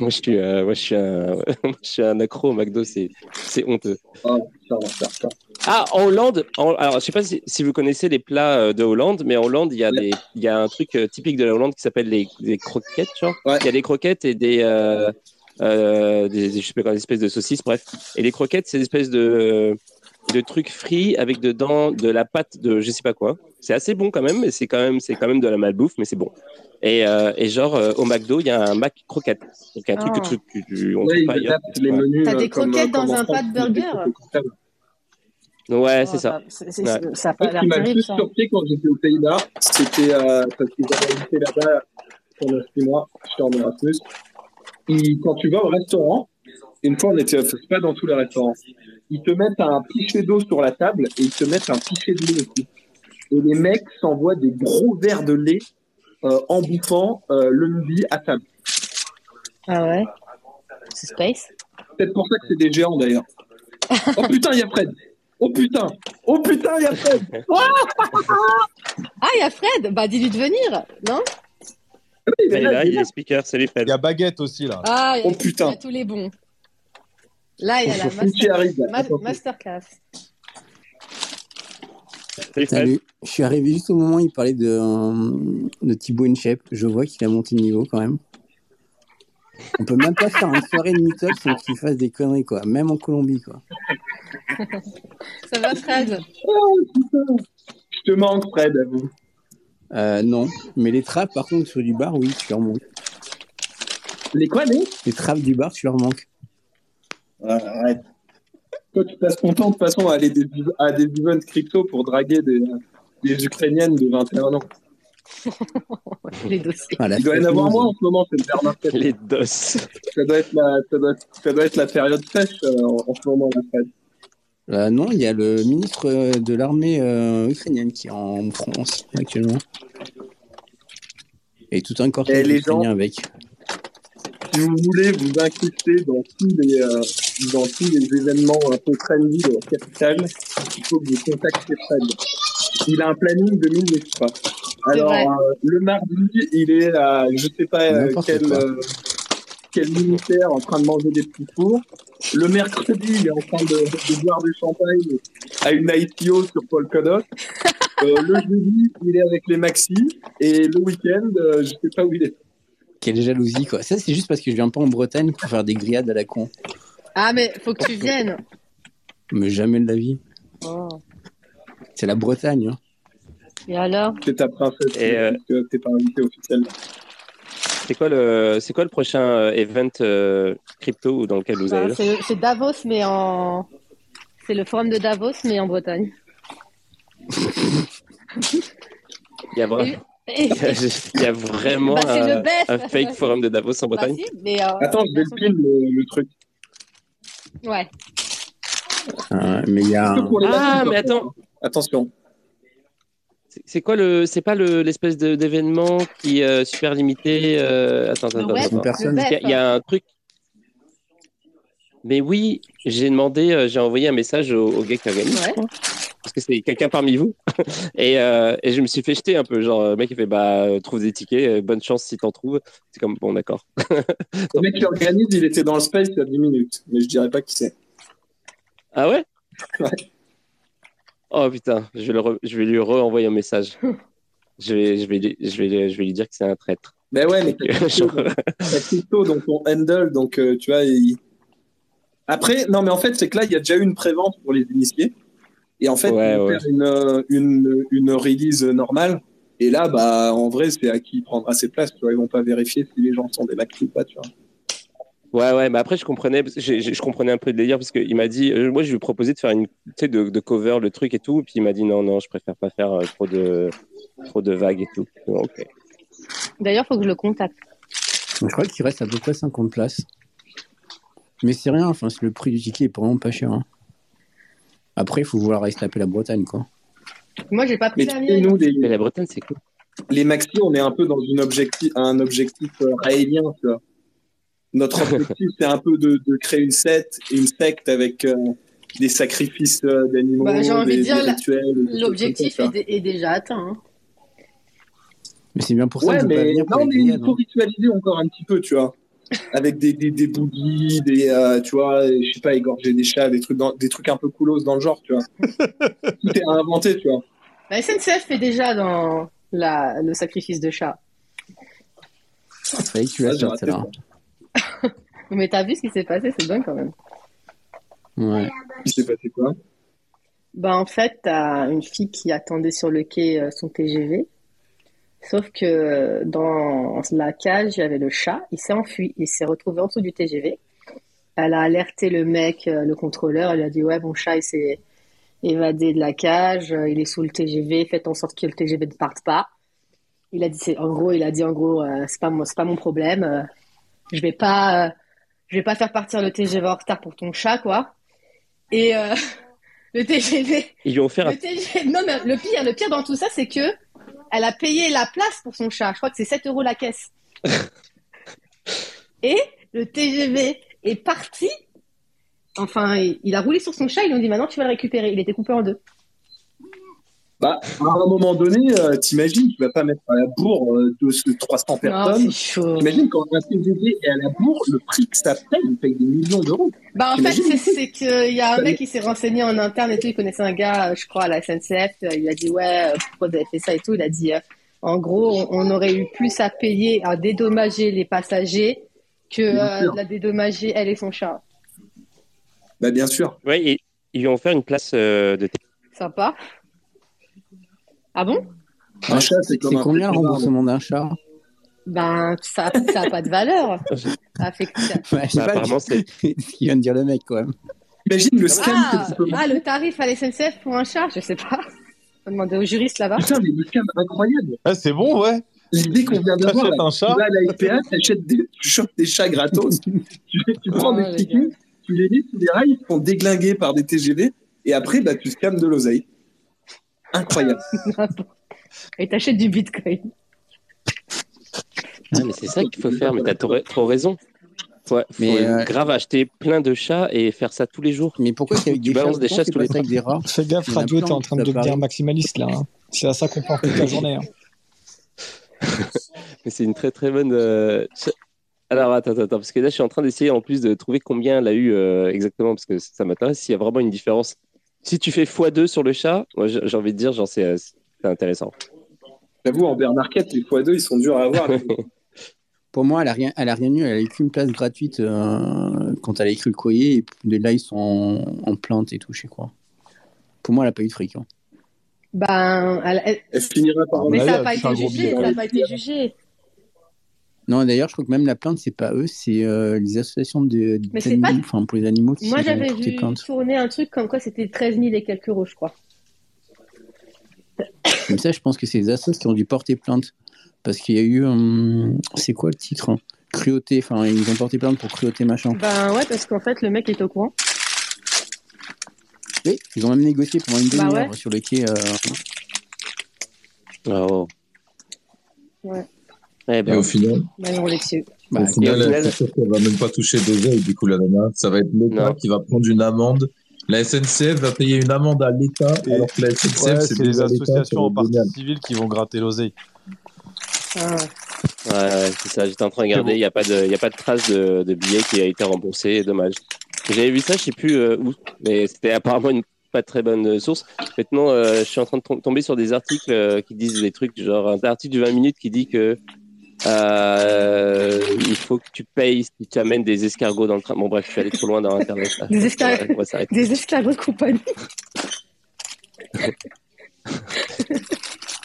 Speaker 1: Moi je, suis, euh, moi, je suis un, moi, je suis un accro au McDo, c'est honteux.
Speaker 4: Oh, va.
Speaker 1: Ah, en Hollande, en, alors je sais pas si, si, vous connaissez les plats euh, de Hollande, mais en Hollande, il y a, des, il y a un truc euh, typique de la Hollande qui s'appelle les, les, croquettes, genre.
Speaker 4: Ouais.
Speaker 1: Il y a des croquettes et des, euh, euh, des, je sais pas, des espèces de saucisses, bref. Et les croquettes, c'est des espèces de, de trucs frits avec dedans de la pâte de je sais pas quoi. C'est assez bon quand même, mais c'est quand même c'est quand même de la malbouffe, mais c'est bon. Et, euh, et genre euh, au McDo, il y a un Mac croquette, donc un truc
Speaker 2: Ah.
Speaker 1: que tu, on
Speaker 4: Ouais,
Speaker 1: trouve pas ailleurs.
Speaker 4: les menus.
Speaker 2: T'as
Speaker 4: euh,
Speaker 2: des croquettes
Speaker 4: euh, comme
Speaker 2: dans un pâte burger
Speaker 4: trucs comme ça.
Speaker 1: Ouais, c'est ça.
Speaker 2: C'est- c'est-
Speaker 1: Ouais.
Speaker 2: Ça a pas
Speaker 4: ce qui m'a le plus
Speaker 2: ça.
Speaker 4: surpris quand j'étais aux Pays-Bas, c'était euh, parce que j'avais habité là-bas pendant six mois, j'étais en Erasmus. Et quand tu vas au restaurant, une fois on était, c'est pas dans tous les restaurants, ils te mettent un pichet d'eau sur la table et ils te mettent un pichet de lait aussi. Et les mecs s'envoient des gros verres de lait euh, en bouffant euh, le midi à table.
Speaker 2: Ah ouais? C'est space
Speaker 4: C'est peut-être pour ça que c'est des géants d'ailleurs. Oh putain, il y a Fred. Oh putain. Oh putain, il y a Fred.
Speaker 2: Ah, il y a Fred Bah dis-lui de venir, non?
Speaker 4: Oui,
Speaker 1: Il est là, il est speaker, salut
Speaker 3: Il
Speaker 1: Fred.
Speaker 3: y a Baguette aussi, là.
Speaker 2: Ah, il y a,
Speaker 4: Oh, putain.
Speaker 2: il y a tous les bons. Là, il y a la master- masterclass.
Speaker 1: Salut.
Speaker 5: Salut. Je suis arrivé juste au moment où il parlait de, euh, de Thibaut InShape. Je vois qu'il a monté de niveau quand même. On peut même pas faire une soirée de meet-up sans qu'il fasse des conneries, quoi. Même en Colombie, quoi.
Speaker 2: Ça va, Fred?
Speaker 4: Oh. Je te manque, Fred, à vous.
Speaker 5: Euh, non. Mais les trappes, par contre, sur du bar, oui, tu leur manques.
Speaker 4: Les quoi, les?
Speaker 5: Les trappes du bar, tu leur manques.
Speaker 4: Arrête. Toi, tu passes ton temps de toute façon à aller des, à des events crypto pour draguer des, des Ukrainiennes de 21 ans.
Speaker 2: les dossiers.
Speaker 5: Ah,
Speaker 4: Il doit y en avoir moins en ce moment, c'est le Tapie.
Speaker 1: Les DOS.
Speaker 4: Ça doit être la, ça doit ça doit être la période fraîche euh, en, en ce moment, la.
Speaker 5: Euh, non, il y a le ministre euh, de l'armée euh, ukrainienne qui est en France actuellement. Et tout un
Speaker 4: Et
Speaker 5: cortège
Speaker 4: les
Speaker 5: ukrainien
Speaker 4: gens-
Speaker 5: avec.
Speaker 4: Si vous voulez vous incruster dans tous les, euh, dans tous les événements un peu trendy de la capitale, il faut que vous contactiez Fred. Il a un planning de minutes, quoi. Alors, euh, le mardi, il est à, je sais pas euh, quel, euh, quel militaire en train de manger des petits fours. Le mercredi, il est en train de, de boire du champagne à une IPO sur Polkadot. Euh, le jeudi, il est avec les maxi. Et le week-end, euh, je sais pas où il est.
Speaker 5: Quelle jalousie, quoi. Ça, c'est juste parce que je viens pas en Bretagne pour faire des grillades à la con.
Speaker 2: Ah, mais faut que tu viennes.
Speaker 5: Mais jamais de la vie.
Speaker 2: Oh.
Speaker 5: C'est la Bretagne. hein.
Speaker 2: Et alors?
Speaker 4: C'est ta princesse,
Speaker 1: Et, euh,
Speaker 4: parce que t'es pas invité officiellement.
Speaker 1: C'est quoi le, c'est quoi le prochain euh, event euh, crypto dans lequel vous allez
Speaker 2: C'est Davos, mais en. C'est le forum de Davos, mais en Bretagne.
Speaker 1: Il y a, vra-
Speaker 2: Et-
Speaker 1: il y a vraiment
Speaker 2: Bah,
Speaker 1: un, fake forum de Davos en
Speaker 2: Bah,
Speaker 1: Bretagne.
Speaker 2: si, mais, euh,
Speaker 4: Attends, je vais le le, truc.
Speaker 2: Ouais.
Speaker 5: Euh, mais il y a.
Speaker 1: Ah, mais attends.
Speaker 4: Attention.
Speaker 1: C'est- quoi le, c'est pas le l'espèce d'événement qui est euh, super limité. euh, Attends, attends, attends.
Speaker 2: web,
Speaker 5: Une
Speaker 1: attends.
Speaker 5: personne.
Speaker 1: Il y, a- il y a un truc. Mais oui, j'ai demandé, euh, j'ai envoyé un message au, au gars qui organise,
Speaker 2: Ouais.
Speaker 1: Parce que c'est quelqu'un parmi vous. et, euh, et je me suis fait jeter un peu. Genre, le mec, il fait Bah, euh, trouve des tickets, euh, bonne chance si t'en trouves. C'est comme, bon, d'accord.
Speaker 4: Le mec qui organise, il était dans le space il y a 10 minutes. Mais je dirais pas qui c'est.
Speaker 1: Ah ouais?
Speaker 4: Ouais.
Speaker 1: Oh putain, je vais, le re- je vais lui renvoyer un message. Je vais, je, vais, lui- je, vais, je vais lui dire que c'est un traître.
Speaker 4: Ben ouais, mais t'as crypto, dans ton handle, donc euh, tu vois. il- Après, non, mais en fait, c'est que là, il y a déjà eu une prévente pour les initiés. Et en fait,
Speaker 1: Ouais, ouais.
Speaker 4: faire une, euh, une, une release normale. Et là, bah, en vrai, c'est à qui prendra ses places. Tu vois, ils vont pas vérifier si les gens sont des maxi ou pas. Tu vois.
Speaker 1: Ouais, ouais, mais après, je comprenais, je comprenais un peu le délire parce qu'il m'a dit, euh, moi, je lui ai proposé de faire une, tu sais, de, de cover le truc et tout, puis il m'a dit non, non, je préfère pas faire euh, trop de, trop de vagues et tout. Donc.
Speaker 2: D'ailleurs, faut que je le contacte.
Speaker 5: Je crois qu'il reste à peu près 50 places. Mais c'est rien, enfin, c'est- le prix du ticket est vraiment pas cher. hein. Après, il faut vouloir aller se taper la Bretagne, quoi.
Speaker 2: Moi, j'ai pas pris la mienne.
Speaker 4: nous, les,
Speaker 1: Mais la Bretagne, c'est cool.
Speaker 4: les maxi, on est un peu dans une objectif, un objectif euh, raélien, tu vois. Notre objectif, c'est un peu de, de créer une secte, une secte avec euh, des sacrifices euh, d'animaux,
Speaker 2: Bah, j'ai envie
Speaker 4: des,
Speaker 2: de dire, L'objectif est, dé- est déjà atteint. hein.
Speaker 5: Mais c'est bien pour
Speaker 4: ça. Ouais,
Speaker 5: que
Speaker 4: mais,
Speaker 5: venir pour
Speaker 4: non,
Speaker 5: les
Speaker 4: mais il faut ritualiser encore un petit peu, tu vois. Avec des, des, des bougies, des, euh, tu vois, je sais pas, égorger des chats, des trucs, dans- des trucs un peu coolos dans le genre, tu vois. Tout est à inventer, tu vois.
Speaker 2: La SNCF fait déjà dans la, le sacrifice de chat.
Speaker 5: Tu
Speaker 4: raté,
Speaker 5: celle-là.
Speaker 4: ça.
Speaker 2: Mais t'as vu ce qui s'est passé, c'est dingue quand même.
Speaker 5: Ouais.
Speaker 4: Il s'est passé quoi?
Speaker 2: Bah, en fait, t'as une fille qui attendait sur le quai euh, son TGV. Sauf que euh, dans la cage, il y avait le chat. Il s'est enfui. Il s'est retrouvé en dessous du TGV. Elle a alerté le mec, euh, le contrôleur. Elle lui a dit Ouais, mon chat, il s'est évadé de la cage. euh, Il est sous le TGV. Faites en sorte que le TGV ne parte pas. Il a dit, en gros, il a dit en gros, euh, c'est pas pas mon problème. euh, je vais pas, euh, je vais pas faire partir le TGV en retard pour ton chat, quoi. Et euh, le TGV,
Speaker 1: Ils lui ont offert un
Speaker 2: le TGV, non mais le pire, le pire dans tout ça, c'est que elle a payé la place pour son chat. Je crois que c'est 7 euros la caisse. Et le TGV est parti. Enfin, il, a roulé sur son chat. Ils lui ont dit maintenant tu vas le récupérer. Il était coupé en deux.
Speaker 4: Bah, à un moment donné, euh, t'imagines, tu vas pas mettre à la bourre euh, de ce 300
Speaker 2: Non,
Speaker 4: personnes.
Speaker 2: c'est chaud.
Speaker 4: T'imagines quand un TGV est à la bourre, le prix que ça paye, il paye des millions d'euros.
Speaker 2: Bah en fait, c'est qu'il y a un mec qui s'est renseigné en interne et tout. Il connaissait un gars, euh, je crois, à la SNCF. euh, Il a dit ouais, euh, pourquoi vous avez fait ça et tout. Il a dit euh, en gros, on, aurait eu plus à payer à dédommager les passagers que euh, la dédommager elle et son chat.
Speaker 4: Bah, bien sûr.
Speaker 1: Ouais, et ils lui ont offert une place euh, de
Speaker 2: Sympa. Ah bon?
Speaker 4: Un chat, c'est comme
Speaker 5: C'est
Speaker 4: un
Speaker 5: combien le remboursement d'un chat?
Speaker 2: Ben ça, ça a pas de valeur. Ça fait que ça-
Speaker 5: Ouais,
Speaker 1: Bah, apparemment, c'est
Speaker 5: ce qu'il vient de dire le mec, quand même.
Speaker 4: Imagine le scam
Speaker 2: Ah,
Speaker 4: que tu peux
Speaker 2: ah, le tarif à la SNCF pour un chat, je sais pas. On va demander aux juristes là-bas.
Speaker 4: Putain, mais le scam incroyable.
Speaker 3: Ah, c'est bon, ouais.
Speaker 4: L'idée qu'on vient d'avoir, là,
Speaker 3: un
Speaker 4: tu
Speaker 3: chat.
Speaker 4: vas à la SPA, t'achètes des, tu chopes des chats gratos, tu, tu prends
Speaker 2: Ah,
Speaker 4: des
Speaker 2: les
Speaker 4: tickets, tu les mets sous les rails, ils se font déglinguer par des TGV, et après, bah, tu scams de l'oseille. Incroyable.
Speaker 2: Et t'achètes du bitcoin.
Speaker 1: Ah, mais c'est ça qu'il faut faire, mais t'as trop, raison. Faut
Speaker 5: Mais, euh,
Speaker 1: grave acheter plein de chats et faire ça tous les jours.
Speaker 5: Mais pourquoi c'est avec
Speaker 1: Tu
Speaker 5: des chats
Speaker 1: balances des chats tous les
Speaker 5: avec des rats
Speaker 6: Fais gaffe, Radio, t'es en train de devenir maximaliste là. hein. C'est à ça qu'on pense toute la journée. hein.
Speaker 1: Mais c'est une très très bonne. euh, Alors attends, attends, attends, parce que là je suis en train d'essayer en plus de trouver combien elle a eu euh, exactement, parce que ça m'intéresse s'il y a vraiment une différence. Si tu fais x2 sur le chat, moi j'ai envie de dire, genre c'est euh, c'est intéressant.
Speaker 4: J'avoue, en bear market, les x2, ils sont durs à avoir.
Speaker 5: Pour moi, elle a rien, elle a rien eu. Elle a eu qu'une place gratuite euh, quand elle a écrit le courrier. Et puis là, ils sont en, en plainte et tout, je crois. Pour moi, elle a pas eu de fric. hein.
Speaker 2: Ben, elle- elle-
Speaker 4: Elle finira par en
Speaker 2: mais ça n'a pas été jugé. Ça n'a pas été jugé.
Speaker 5: Non, d'ailleurs, je crois que même la plainte, c'est pas eux, c'est euh, les associations de,
Speaker 2: Mais c'est
Speaker 5: d'animaux,
Speaker 2: pas-
Speaker 5: enfin pour les animaux qui
Speaker 2: Moi,
Speaker 5: ont
Speaker 2: j'avais vu
Speaker 5: plainte.
Speaker 2: tourner un truc comme quoi c'était 13 000 et quelques euros, je crois.
Speaker 5: Comme ça, je pense que c'est les associations qui ont dû porter plainte. Parce qu'il y a eu. hum, c'est quoi le titre hein? Cruauté. Enfin, ils ont porté plainte pour cruauté machin.
Speaker 2: Ben ouais, parce qu'en fait, le mec est au courant.
Speaker 5: Oui, ils ont même négocié pendant une
Speaker 2: Bah
Speaker 5: demi-heure
Speaker 2: ouais.
Speaker 5: sur le quai. euh,
Speaker 1: Oh.
Speaker 2: Ouais.
Speaker 1: Eh
Speaker 7: Et
Speaker 1: ben,
Speaker 7: au final,
Speaker 2: Ben, roulé dessus.
Speaker 5: bah,
Speaker 7: au final,
Speaker 1: au final-
Speaker 7: va même pas toucher d'oseille, du coup, la nana. Ça va être l'État qui va prendre une amende. La SNCF va payer une amende à l'État,
Speaker 3: Et-
Speaker 7: alors que la SNCF,
Speaker 3: Ouais,
Speaker 7: c'est
Speaker 3: les associations en partie civile qui vont gratter l'oseille.
Speaker 2: Ah.
Speaker 1: ouais, ouais, c'est ça, j'étais en train de regarder, il n'y a, pas de- il y a pas de trace de, de billet qui a été remboursé, dommage. J'avais vu ça, je sais plus euh, où, mais c'était apparemment une pas très bonne source. Maintenant, euh, je suis en train de tom- tomber sur des articles euh, qui disent des trucs, genre un article de 20 minutes qui dit que euh, il faut que tu payes si tu amènes des escargots dans le train. Bon, bref, je suis allé trop loin dans Internet. là.
Speaker 2: Des escargots.
Speaker 1: Ouais.
Speaker 2: Des de compagnie.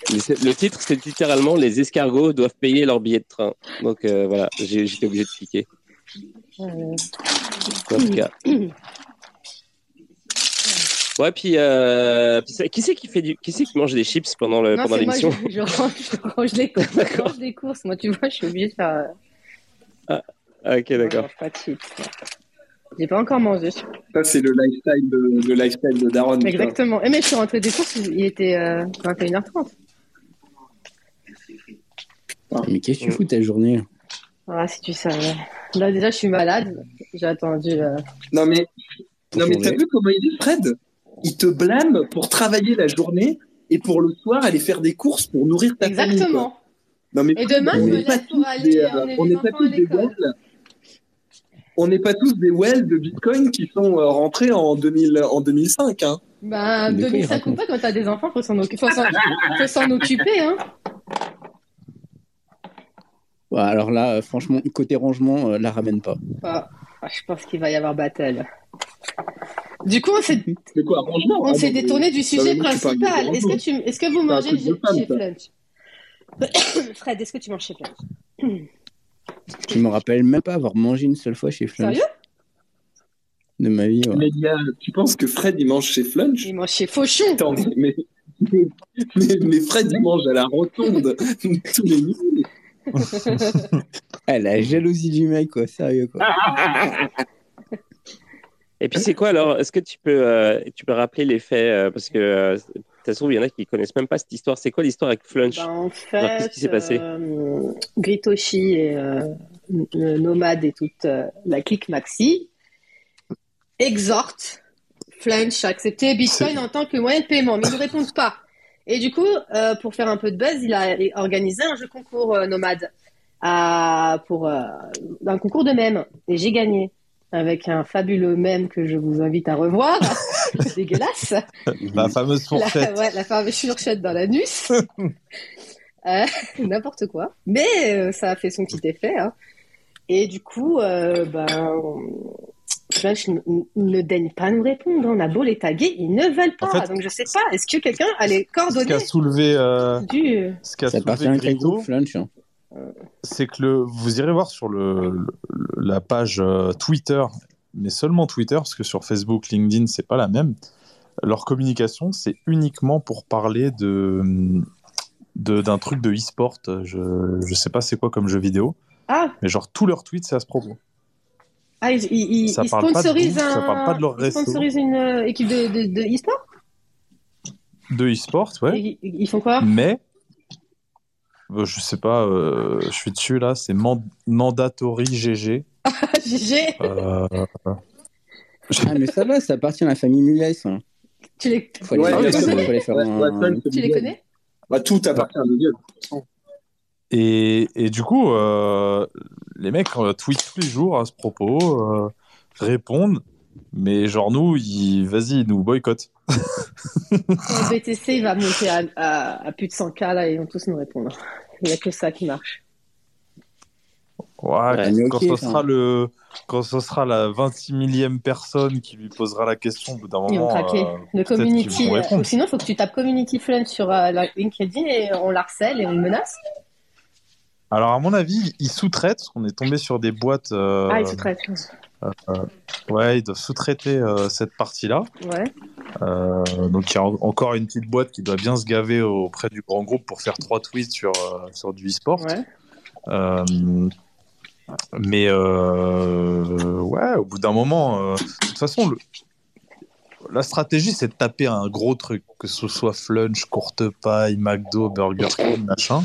Speaker 1: Le titre, c'est littéralement Les escargots doivent payer leur billet de train. Donc euh, voilà, j'étais obligé de cliquer. En tout cas. Ouais, puis, euh, puis ça- qui c'est qui fait du, qui c'est qui mange des chips pendant le,
Speaker 2: Non,
Speaker 1: pendant l'émission?
Speaker 2: je, je range, je range les courses. Je range les courses. Moi, tu vois, je suis obligée de faire. euh,
Speaker 1: Ah, Ok,
Speaker 2: je
Speaker 1: d'accord.
Speaker 2: mange pas de chips. J'ai pas encore mangé.
Speaker 4: Ça, c'est le lifestyle de, le lifestyle de Daron.
Speaker 2: Exactement. Et mais je suis rentrée des courses, il était euh, 21h30.
Speaker 5: Mais qu'est-ce que tu fous ta journée?
Speaker 2: Ah, si tu savais. Là, déjà, je suis malade. J'ai attendu. euh,
Speaker 4: Non, mais, non, mais t'as vu comment il est, Fred? Il te blâme pour travailler la journée et pour le soir aller faire des courses pour nourrir ta famille.
Speaker 2: Exactement.
Speaker 4: Non, mais
Speaker 2: Et demain,
Speaker 4: on n'est pas tous
Speaker 2: aller
Speaker 4: des, euh, on pas tous des wells. On n'est pas tous des wells de Bitcoin qui sont euh, rentrés en, 2000, en 2005. Hein.
Speaker 2: Bah,
Speaker 5: Des fois, il
Speaker 2: 2005 ou pas, quand t'as des enfants, faut s'en occuper. Faut s'en, faut s'en occuper, hein.
Speaker 5: Ouais, Alors là, euh, franchement, côté rangement, euh, la ramène pas.
Speaker 2: Ah, ah, je pense qu'il va y avoir battle. Du coup, on s'est,
Speaker 4: quoi,
Speaker 2: on
Speaker 4: mais-
Speaker 2: détourné du sujet principal. Est-ce que tu, est-ce que vous mangez chez. Flunch Fred, est-ce que tu manges chez Flunch
Speaker 5: Je me rappelle même pas avoir mangé une seule fois chez Flunch.
Speaker 2: Sérieux?
Speaker 5: De ma vie, ouais.
Speaker 4: Mais il y a- tu penses que Fred il mange chez Flunch
Speaker 2: Il mange chez Fauchon.
Speaker 4: Attends, mais, mais, mais- mais Fred il mange à la rotonde tous les midis.
Speaker 5: Ah, la jalousie du mec, quoi, sérieux, quoi.
Speaker 1: Et puis c'est quoi alors? Est-ce que tu peux, euh, tu peux rappeler les faits euh, Parce que euh, ça se trouve, il y en a qui connaissent même pas cette histoire. C'est quoi l'histoire avec Flunch?
Speaker 2: Bah, en
Speaker 1: Alors,
Speaker 2: fait,
Speaker 1: qu'est-ce qui s'est passé
Speaker 2: euh, Gritoshi et euh, le Nomade et toute euh, la clique Maxi exhortent Flunch à accepter Bitcoin
Speaker 3: C'est-
Speaker 2: en tant que moyen de paiement, mais ils ne répondent pas. Et du coup, euh, pour faire un peu de buzz, il a organisé un jeu concours euh, Nomade à, pour euh, un concours de mèmes. Et j'ai gagné avec un fabuleux mème que je vous invite à revoir. Dégueulasse.
Speaker 3: La fameuse fourchette.
Speaker 2: La, ouais, la fameuse fourchette dans l'anus. Euh, N'importe quoi. Mais euh, ça a fait son petit effet. hein. Et du coup, euh, ben, Flash ne daigne pas nous répondre. On a beau les taguer, ils ne veulent pas.
Speaker 3: En fait-
Speaker 2: Donc je sais pas, est-ce que quelqu'un a les
Speaker 3: Ce qui a
Speaker 2: coordonnées
Speaker 3: soulevé, euh,
Speaker 2: du...
Speaker 3: ce qui a
Speaker 5: Ça
Speaker 3: soulevé Grito,
Speaker 5: hein?
Speaker 3: C'est que le, vous irez voir sur le, le- la page euh, Twitter, mais seulement Twitter, parce que sur Facebook, LinkedIn, c'est pas la même. leur communication, c'est uniquement pour parler de de- d'un truc de e-sport. Je je sais pas c'est quoi comme jeu vidéo,
Speaker 2: Ah,
Speaker 3: mais genre tous leurs tweets c'est à ce propos.
Speaker 2: ah ils, ils, ils-
Speaker 3: Ça
Speaker 2: ils
Speaker 3: parle pas de
Speaker 2: sponsorisent
Speaker 3: ça
Speaker 2: un-
Speaker 3: parle pas de leur
Speaker 2: ils
Speaker 3: resto.
Speaker 2: sponsorisent une euh, équipe de, e-sport
Speaker 3: De e-sport, ouais.
Speaker 2: Ils, ils font quoi?
Speaker 3: Mais je sais pas, euh, je suis dessus là, c'est Man- Mandatory GG.
Speaker 2: GG
Speaker 3: Euh,
Speaker 5: Ah, mais ça va, ça appartient à la famille Mulès. hein.
Speaker 2: Tu les,
Speaker 5: Faut les,
Speaker 4: Ouais,
Speaker 5: faut
Speaker 4: bien
Speaker 5: les-
Speaker 4: sûr.
Speaker 5: faut les faire
Speaker 4: Ouais,
Speaker 5: un-
Speaker 4: Watson, c'est
Speaker 2: tu les
Speaker 4: Miguel.
Speaker 2: connais?
Speaker 4: Bah, tout appartient à Miguel.
Speaker 3: Et, et du coup, euh, les mecs euh, tweetent tous les jours à ce propos, euh, répondent, mais genre nous, ils, vas-y, ils nous boycottent.
Speaker 2: Le BTC, il va monter à, à, à plus de 100K, là, et ils vont tous nous répondre. Il n'y a que ça qui marche.
Speaker 3: Ouais, quand, ce sera le, quand ce sera la 26 millième personne qui lui posera la question au bout d'un
Speaker 2: Ils vont
Speaker 3: moment,
Speaker 2: craquer.
Speaker 3: euh,
Speaker 2: Le community. euh, ou sinon, il faut que tu tapes community friend sur euh, LinkedIn et on l'harcèle et on le menace.
Speaker 3: Alors à mon avis, ils sous-traitent, parce qu'on est tombé sur des boîtes. euh,
Speaker 2: Ah, ils sous-traitent.
Speaker 3: Ouais, ils doivent sous-traiter euh, cette partie-là.
Speaker 2: Ouais.
Speaker 3: Euh, donc il y a en- encore une petite boîte qui doit bien se gaver auprès du grand groupe pour faire trois tweets sur, euh, sur du e-sport.
Speaker 2: Ouais.
Speaker 3: Euh, mais euh, ouais, au bout d'un moment, euh, de toute façon, le- la stratégie c'est de taper un gros truc, que ce soit Flunch, Courte Paille, McDo, Burger King, machin.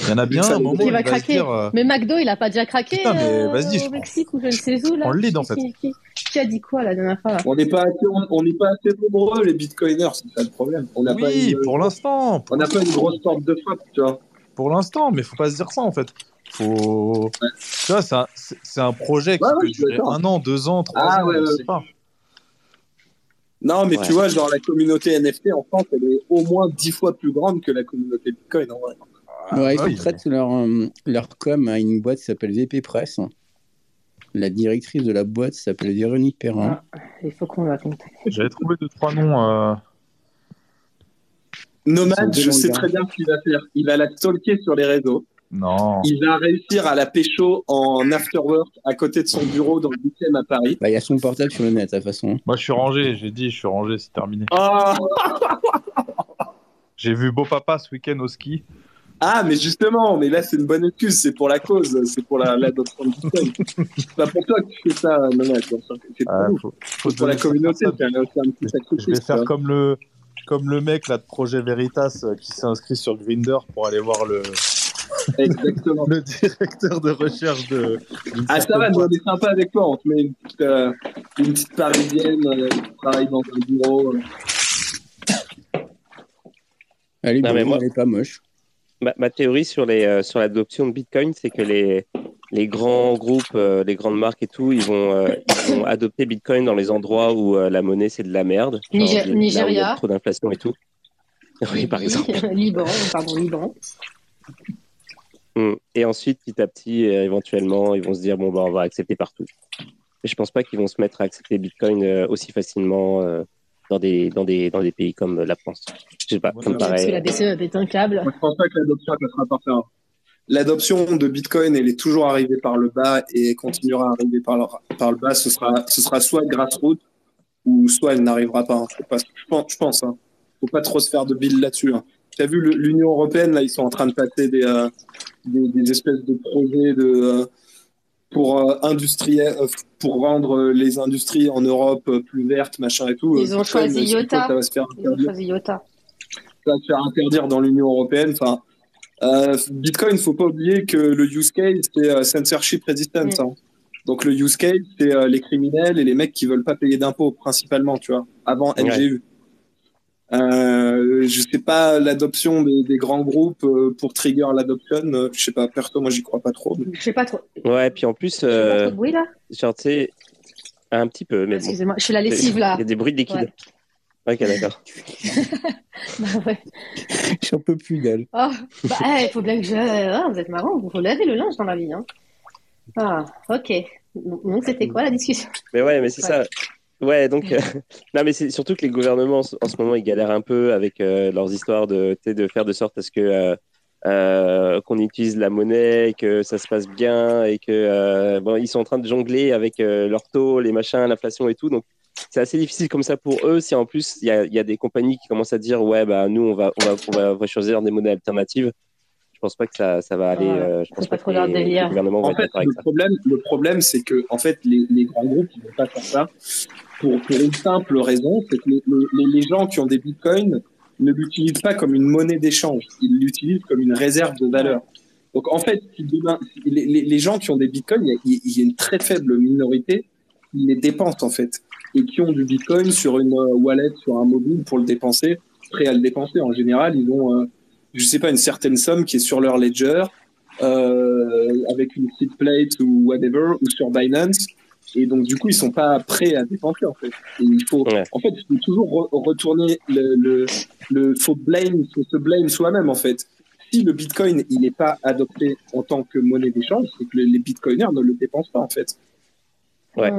Speaker 3: Il y en a bien un moment
Speaker 2: Qui
Speaker 3: où
Speaker 2: va
Speaker 3: il va se
Speaker 2: craquer.
Speaker 3: dire. euh,
Speaker 2: Mais McDo, il a pas déjà craqué
Speaker 3: Putain, mais
Speaker 2: euh,
Speaker 3: vas-y, je
Speaker 2: au
Speaker 3: prends-
Speaker 2: Mexique ou je ne sais où, là
Speaker 3: prends le lead, en fait.
Speaker 2: Qui, qui- qui a dit quoi la dernière fois là
Speaker 4: On n'est pas, assez- on, on n'est pas assez nombreux, les bitcoiners, c'est ça le problème. On n'a pas,
Speaker 3: oui,
Speaker 4: une,
Speaker 3: pour l'instant.
Speaker 4: on n'a pas une grosse porte de frappe, tu vois.
Speaker 3: pour l'instant, mais faut pas se dire ça en fait. Faut... Tu vois, c'est un, c'est- c'est un projet qui
Speaker 4: Ouais,
Speaker 3: peut durer un an, deux ans, trois
Speaker 4: Ah,
Speaker 3: ans,
Speaker 4: ouais,
Speaker 3: je
Speaker 4: ouais,
Speaker 3: sais pas.
Speaker 4: Non, mais
Speaker 1: Ouais.
Speaker 4: tu vois, genre la communauté NFT en France, elle est au moins dix fois plus grande que la communauté Bitcoin. En vrai.
Speaker 5: Ouais, ils
Speaker 3: Ah oui.
Speaker 5: sous-traitent leur, euh, leur com à une boîte qui s'appelle VP Press. La directrice de la boîte s'appelle Véronique Perrin.
Speaker 2: Ah, Il faut qu'on la contacte.
Speaker 3: J'avais trouvé deux, trois noms. euh,
Speaker 4: Nomade,
Speaker 5: C'est
Speaker 4: je sais très bien ce qu'il va faire. Il va la stalker sur les réseaux.
Speaker 3: Non.
Speaker 4: Il va réussir à la pécho en afterwork à côté de son bureau dans le 8e à Paris.
Speaker 5: Bah, il y a son portable sur le net, de toute façon.
Speaker 3: Moi, je suis rangé, j'ai dit, je suis rangé, c'est terminé.
Speaker 4: Ah,
Speaker 3: J'ai vu Beau Papa ce week-end au ski.
Speaker 4: Ah, mais justement, mais là c'est une bonne excuse, c'est pour la cause, c'est pour la- Bitcoin. c'est pas pour toi que tu fais ça. C'est pour
Speaker 3: Ah,
Speaker 4: nous.
Speaker 3: faut, faut
Speaker 4: C'est pour la
Speaker 3: ça à
Speaker 4: communauté, un, un petit
Speaker 3: Je vais faire comme le, comme le mec là, de Projet Veritas euh, qui s'est inscrit sur Grinder pour aller voir le,
Speaker 4: Exactement.
Speaker 3: le directeur de recherche de.
Speaker 4: Ah, ça va, nous, on est sympa avec toi. On te met une petite, euh, une petite parisienne euh, qui travaille dans un bureau. euh.
Speaker 5: Elle est
Speaker 1: Non,
Speaker 5: bonne,
Speaker 1: mais moi-
Speaker 5: elle est pas moche.
Speaker 1: Ma, ma théorie sur les euh, sur l'adoption de Bitcoin, c'est que les les grands groupes, euh, les grandes marques et tout, ils vont euh, ils vont adopter Bitcoin dans les endroits où euh, la monnaie c'est de la merde, Genre,
Speaker 2: Niger-
Speaker 1: là où il y a
Speaker 2: Nigeria.
Speaker 1: trop d'inflation et tout. Oui, par exemple.
Speaker 2: Liban, pardon, Liban.
Speaker 1: Mm. Et ensuite, petit à petit, éventuellement, ils vont se dire bon bah on va accepter partout. Et je pense pas qu'ils vont se mettre à accepter Bitcoin aussi facilement dans des dans des dans des pays comme la France. Je sais pas, ça me
Speaker 2: Parce que la. BCE pète un câble.
Speaker 4: Moi, je pense pas que l'adoption passera par ça. L'adoption de Bitcoin, elle est toujours arrivée par le bas et continuera à arriver par le, par le bas. Ce sera, ce sera soit grassroots ou soit elle n'arrivera pas. hein. Pas. Je pense. Je pense hein. Faut pas trop se faire de billes là-dessus. Hein. Tu as vu l'Union européenne là, ils sont en train de passer des, euh, des, des espèces de projets de euh, pour euh, industriel, euh, pour rendre euh, les industries en Europe plus vertes, machin et tout.
Speaker 2: Ils ont choisi Iota.
Speaker 4: Ça va se faire
Speaker 2: Ils ont
Speaker 4: interdire
Speaker 2: choisi Iota.
Speaker 4: ça va se faire interdire dans l'Union européenne. Enfin, euh, Bitcoin, faut pas oublier que le use case c'est euh, censorship resistance. hein. Donc le use case c'est euh, les criminels et les mecs qui veulent pas payer d'impôts principalement, tu vois, avant
Speaker 1: Ouais.
Speaker 4: Euh, je sais pas l'adoption des, des grands groupes euh, pour trigger l'adoption. euh, je sais pas, perso, moi j'y crois pas trop. mais-
Speaker 2: Je sais pas trop.
Speaker 1: Ouais, puis en plus,
Speaker 2: fais pas
Speaker 1: euh,
Speaker 2: trop de bruit là
Speaker 1: genre tu sais, un petit peu, mais bon.
Speaker 2: Excusez-moi, je fais la lessive là.
Speaker 1: Il y a des bruits de liquide. Ok, d'accord.
Speaker 2: Bah ouais.
Speaker 5: J'en peux plus d'elle.
Speaker 2: Oh, bah, il faut bien que je. Ah, vous êtes marrant, vous faut laver le linge dans la vie. Hein. Ah, ok. Donc, c'était quoi la discussion?
Speaker 1: Mais ouais, mais c'est
Speaker 2: Ouais.
Speaker 1: ça. Ouais, donc euh, non, mais c'est surtout que les gouvernements en ce- en ce moment ils galèrent un peu avec euh, leurs histoires de, de faire de sorte à ce que euh, qu'on utilise la monnaie, que ça se passe bien et que bon, ils sont en train de jongler avec leurs taux, les machins, l'inflation et tout. Donc c'est assez difficile comme ça pour eux. Si en plus il y a, y a, des compagnies qui commencent à dire ouais bah nous on va on va, on va, choisir des monnaies alternatives. Je pense pas que ça, ça va aller. Euh, je pense pas,
Speaker 2: que les,
Speaker 4: en fait, le problème, le problème, c'est que en fait les, les grands groupes ils vont pas faire ça pour, pour une simple raison, c'est que les, les, les, gens qui ont des bitcoins ne l'utilisent pas comme une monnaie d'échange, ils l'utilisent comme une réserve de valeur. Donc en fait, les, les, gens qui ont des bitcoins, il y, a, une très faible minorité qui les dépensent en fait et qui ont du bitcoin sur une euh, wallet, sur un mobile pour le dépenser, prêt à le dépenser. En général, ils ont, euh, je sais pas, une certaine somme qui est sur leur ledger euh, avec une seed plate ou whatever ou sur Binance. Et donc, du coup, ils sont pas prêts à dépenser, en fait. Et il faut, en fait, il faut toujours retourner le, le, le, faut blame, faut se blame soi-même, en fait si le Bitcoin il n'est pas adopté en tant que monnaie d'échange, c'est que les Bitcoiners ne le dépensent pas en fait.
Speaker 1: Ouais.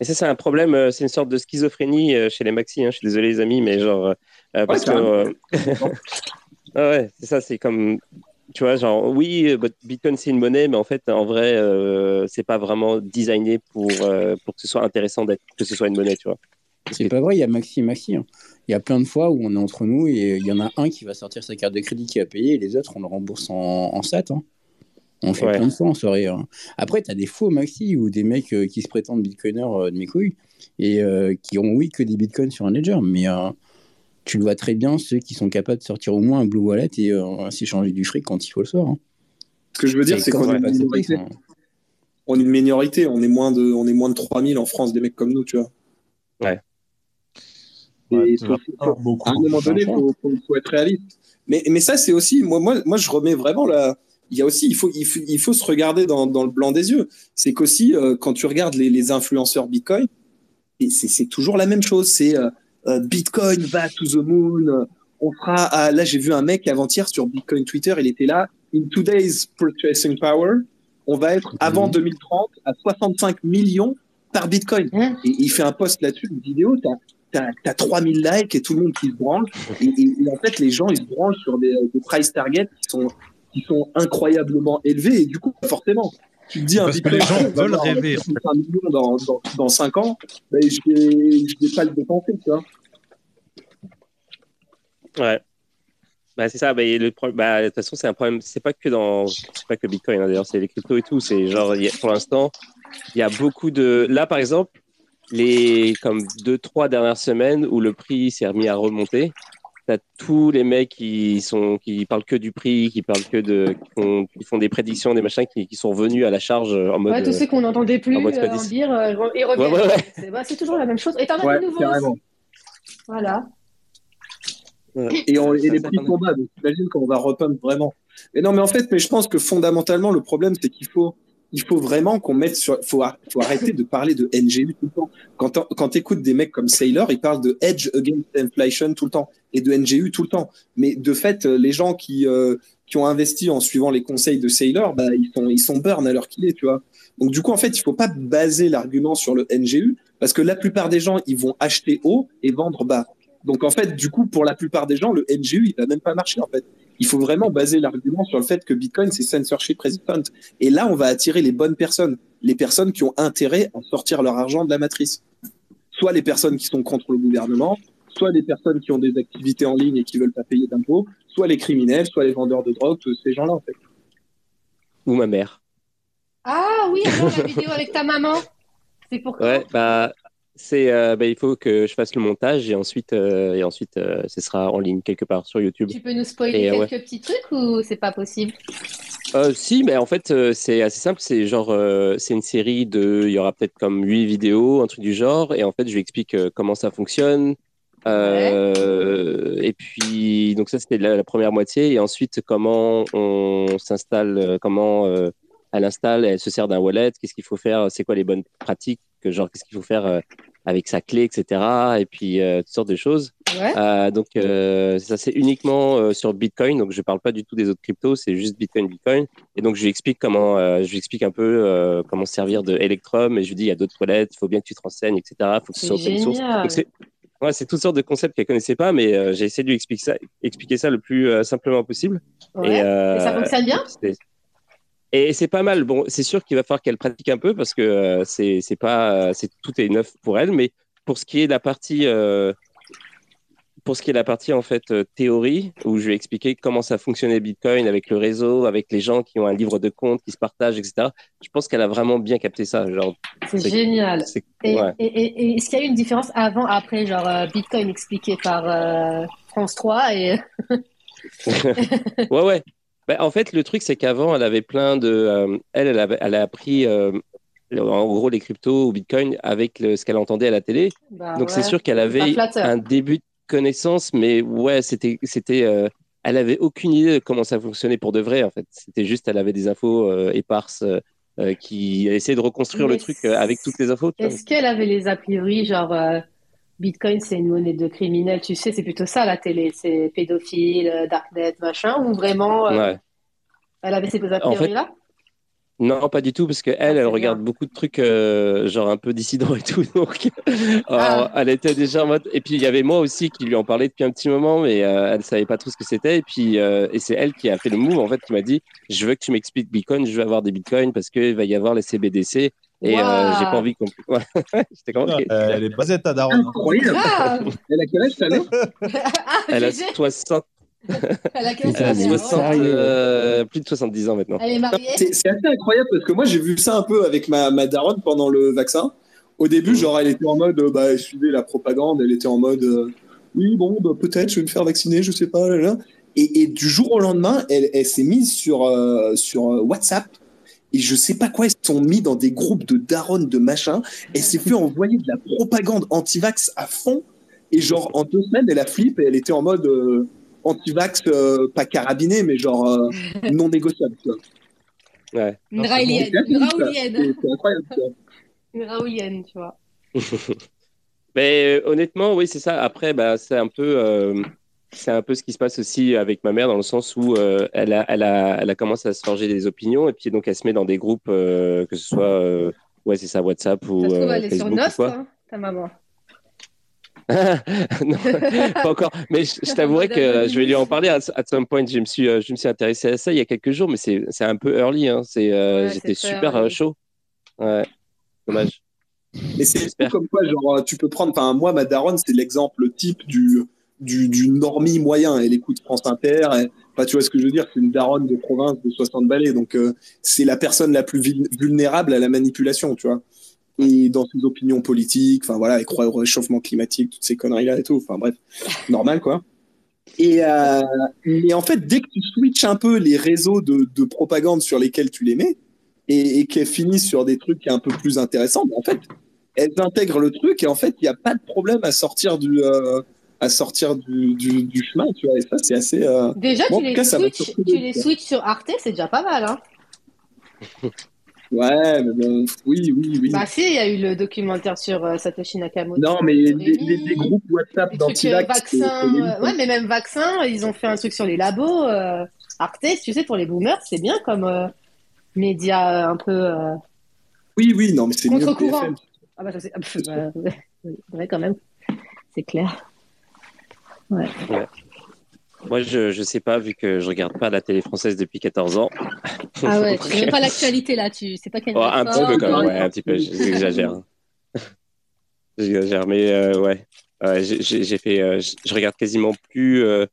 Speaker 1: Et ça, c'est un problème, euh, c'est une sorte de schizophrénie euh, chez les maxi. Hein. Je suis désolé, les amis, mais genre. Euh, parce que. ah ouais, c'est ça, c'est comme. Tu vois, genre, oui, Bitcoin, c'est une monnaie, mais en fait, en vrai, c'est pas vraiment designé pour, pour que ce soit intéressant d'être, que ce soit une monnaie, tu vois.
Speaker 5: C'est pas vrai, il y a maxi maxi. Hein il y a plein de fois où on est entre nous et il y en a un qui va sortir sa carte de crédit qui a payé et les autres, on le rembourse en, en SAT. Hein. On fait plein de fois en soirée. Hein. Après, tu as des faux maxi ou des mecs euh, qui se prétendent bitcoiners euh, de mes couilles et euh, qui ont, oui, que des bitcoins sur un ledger. Mais tu le vois très bien, ceux qui sont capables de sortir au moins un Blue Wallet et s'échanger du fric quand il faut le soir. Hein.
Speaker 4: Ce que je veux dire, c'est qu'on est, une minorité. On est une minorité. On est moins de, on est moins de 3000 en France, des mecs comme nous, tu vois.
Speaker 1: Ouais
Speaker 4: à un moment donné, il faut, être réaliste. Mais, mais ça, c'est aussi, moi, moi, moi, je remets vraiment la. Il y a aussi, il faut, il faut, il faut se regarder dans, dans, le blanc des yeux. C'est qu'aussi, euh, quand tu regardes les, les influenceurs Bitcoin, c'est toujours la même chose. C'est euh, euh, Bitcoin va to the moon. On fera. À, là, j'ai vu un mec avant-hier sur Bitcoin Twitter. Il était là. In today's purchasing power, on va être avant 2030 mhm. à 65 millions par Bitcoin. Et il fait un post là-dessus, une vidéo. T'as tu as, 3000 likes et tout le monde qui se branle. Et, en fait, les gens, ils se branlent sur des, price targets qui sont, qui sont incroyablement élevés. Et du coup, forcément, tu te dis
Speaker 3: un Bitcoin, les gens veulent rêver.
Speaker 4: Un million dans, dans, dans 5 ans, ben, je ne vais, pas le dépenser, tu vois.
Speaker 1: Ouais. Bah, c'est ça. Bah, le bah, de toute façon, c'est un problème. C'est pas que dans, c'est pas que Bitcoin. Hein, D'ailleurs, c'est les cryptos et tout. C'est genre, pour l'instant, il y a beaucoup de. Là, par exemple, les comme deux trois dernières semaines où le prix s'est remis à remonter t'as tous les mecs qui sont qui parlent que du prix qui parlent que de qui font, des prédictions des machins qui, qui, sont venus à la charge en mode
Speaker 2: ouais tous ceux qu'on n'entendait plus en euh, dire euh, ils reviennent. Bah, c'est toujours la même chose. Et t'en as de nouveaux voilà.
Speaker 4: Et, on, et les prix bas donc t'imagines qu'on va repump vraiment. Mais non mais en fait mais je pense que fondamentalement le problème c'est qu'il faut il faut vraiment qu'on mette sur, faut, faut arrêter de parler de NGU tout le temps. Quand, quand tu écoutes des mecs comme Sailor, ils parlent de Edge Against Inflation tout le temps et de NGU tout le temps. Mais de fait, les gens qui, euh, qui ont investi en suivant les conseils de Sailor, bah, ils sont, ils sont burn à l'heure qu'il est, tu vois. Donc, du coup, en fait, il faut pas baser l'argument sur le NGU parce que la plupart des gens, ils vont acheter haut et vendre bas. Donc, en fait, du coup, pour la plupart des gens, le NGU, il va même pas marcher, en fait il faut vraiment baser l'argument sur le fait que Bitcoin, c'est censorship resistant. Et là, on va attirer les bonnes personnes, les personnes qui ont intérêt à sortir leur argent de la matrice. Soit les personnes qui sont contre le gouvernement, soit les personnes qui ont des activités en ligne et qui veulent pas payer d'impôts, soit les criminels, soit les vendeurs de drogue, tous ces gens-là, en fait.
Speaker 1: Ou ma mère.
Speaker 2: Ah oui, alors la vidéo avec ta maman. C'est pourquoi
Speaker 1: Ouais, bah, c'est, euh, bah, il faut que je fasse le montage et ensuite, euh, et ensuite, euh, ce sera en ligne quelque part sur YouTube.
Speaker 2: Tu peux nous spoiler quelques petits trucs ou c'est pas possible?
Speaker 1: Si, mais en fait, c'est assez simple. C'est genre, c'est une série de, il y aura peut-être comme huit vidéos, un truc du genre, et en fait, je lui explique comment ça fonctionne. et puis, donc ça, c'était la, première moitié, et ensuite, comment on s'installe, comment elle installe, elle se sert d'un wallet, qu'est-ce qu'il faut faire, c'est quoi les bonnes pratiques genre qu'est-ce qu'il faut faire euh, avec sa clé, etc. Et puis euh, toutes sortes de choses. Euh, donc ça c'est uniquement sur Bitcoin, donc je parle pas du tout des autres cryptos, c'est juste Bitcoin, Bitcoin. Et donc je lui explique comment, je lui explique un peu comment servir de Electrum. Et je lui dis il y a d'autres wallets, il faut bien que tu te renseignes, etc. Faut que ce soit open source. Ouais, c'est toutes sortes de concepts qu'elle connaissait pas, mais j'ai essayé de lui expliquer ça, expliquer ça le plus simplement possible.
Speaker 2: Et, et, ça fonctionne bien?
Speaker 1: Et c'est pas mal. Bon, c'est sûr qu'il va falloir qu'elle pratique un peu parce que euh, c'est pas, c'est tout est neuf pour elle, mais pour ce qui est de la partie pour ce qui est de la partie en fait euh, théorie, où je vais expliquer comment ça fonctionnait Bitcoin avec le réseau, avec les gens qui ont un livre de compte, qui se partagent, etc. Je pense qu'elle a vraiment bien capté ça.
Speaker 2: C'est génial. Et, est-ce qu'il y a eu une différence avant, après, genre euh, Bitcoin expliqué par euh, France 3 et
Speaker 1: ouais, ouais. Ben, en fait, le truc, c'est qu'avant, elle avait plein de. elle, elle, avait, elle a appris en gros les cryptos ou Bitcoin avec ce qu'elle entendait à la télé. Bah Donc c'est sûr qu'elle avait un début connaissance, mais ouais, c'était, c'était, euh, elle avait aucune idée de comment ça fonctionnait pour de vrai. En fait, c'était juste, elle avait des infos euh, éparses euh, qui essayaient de reconstruire le truc avec toutes les infos.
Speaker 2: Est-ce qu'elle avait les a priori, genre Bitcoin, c'est une monnaie de criminels, tu sais, c'est plutôt ça la télé, c'est pédophile, darknet, machin, ou vraiment Elle avait ces a priori là
Speaker 1: non, pas du tout, parce qu'elle, elle, ah, elle regarde beaucoup de trucs, euh, genre un peu dissidents et tout. Donc, ah. elle était déjà en mode. Et puis, il y avait moi aussi qui lui en parlais depuis un petit moment, mais euh, elle savait pas trop ce que c'était. Et puis, euh, et c'est elle qui a fait le move, en fait, qui m'a dit Je veux que tu m'expliques Bitcoin, je veux avoir des Bitcoins parce qu'il va y avoir les CBDC. Et j'ai pas envie qu'on.
Speaker 3: J'étais comme, elle est basée ta daronne.
Speaker 4: Ah. Elle a quel âge,
Speaker 1: Elle a 60. Elle a 60, euh, plus de 70 ans maintenant.
Speaker 2: Elle est mariée?
Speaker 4: C'est assez incroyable parce que moi j'ai vu ça un peu avec ma, ma daronne pendant le vaccin. Au début, genre, elle était en mode, bah, elle suivait la propagande, elle était en mode, euh, oui, bon, bah, peut-être, je vais me faire vacciner, je sais pas. Là, là. Et, et, du jour au lendemain, elle, elle s'est mise sur, euh, sur WhatsApp. Et je sais pas quoi, ils sont mis dans des groupes de daronnes, de machin. Elle s'est fait envoyer de la propagande anti-vax à fond. Et genre, en deux semaines, elle a flip et elle était en mode anti-vax, euh, pas carabiné, mais genre euh, non négociable.
Speaker 1: Ouais.
Speaker 2: Une raoulienne. C'est incroyable. Une raoulienne, tu vois.
Speaker 1: mais euh, honnêtement, oui, c'est ça. Après, bah, c'est un peu. C'est un peu ce qui se passe aussi avec ma mère dans le sens où elle, a, elle, a, elle a commencé à se forger des opinions et puis donc elle se met dans des groupes, que ce soit ouais, c'est ça, WhatsApp ou. Ça se trouve, elle est sur Nost, hein,
Speaker 2: ta maman.
Speaker 1: non, pas encore. Mais je, t'avouerai que je vais lui en parler à, some point. Je me suis, euh, je me suis intéressé à ça il y a quelques jours, mais c'est, c'est un peu early. Hein. C'est, euh, j'étais super euh, chaud. Ouais, dommage.
Speaker 4: Mais c'est comme quoi, genre, tu peux prendre. Enfin, moi, ma daronne, c'est l'exemple type du, du, du normie moyen. Elle écoute France Inter. Et, tu vois ce que je veux dire C'est une daronne de province de 60 balais. Donc, c'est la personne la plus vulnérable à la manipulation, tu vois et dans ses opinions politiques, enfin voilà, il croit au réchauffement climatique, toutes ces conneries-là et tout. Enfin bref, normal quoi. Et, euh, en fait, dès que tu switches un peu les réseaux de, de propagande sur lesquels tu les mets et, qu'elles finissent sur des trucs un peu plus intéressants, en fait, elles intègrent le truc et en fait, il n'y a pas de problème à sortir du, euh, à sortir du, du, chemin, tu vois. Et ça, c'est assez. Euh,
Speaker 2: déjà, tu, les, switches, tu les switches sur Arte, c'est déjà pas mal, hein.
Speaker 4: Ouais, mais bon, oui, oui, oui.
Speaker 2: Bah si, il y a eu le documentaire sur euh, Satoshi Nakamoto.
Speaker 4: Non, mais les, les, groupes WhatsApp
Speaker 2: d'anti-vax. Euh, ouais, mais même vaccin, ils ont fait un truc sur les labos. Euh, Arte, tu sais, pour les boomers, c'est bien comme média un peu.
Speaker 4: oui, oui, non, mais c'est mieux
Speaker 2: contre-courant. Ah bah ça c'est vrai quand même, c'est clair. Ouais. ouais.
Speaker 1: Moi, je ne sais pas, vu que je regarde pas la télé française depuis 14 ans.
Speaker 2: Ah ouais, tu n'as pas l'actualité là, tu sais pas quelle
Speaker 1: oh, Un petit peu quand même, ouais, un petit peu, j'exagère. j'exagère, mais euh, ouais. j'ai fait, euh, je regarde quasiment plus. Euh,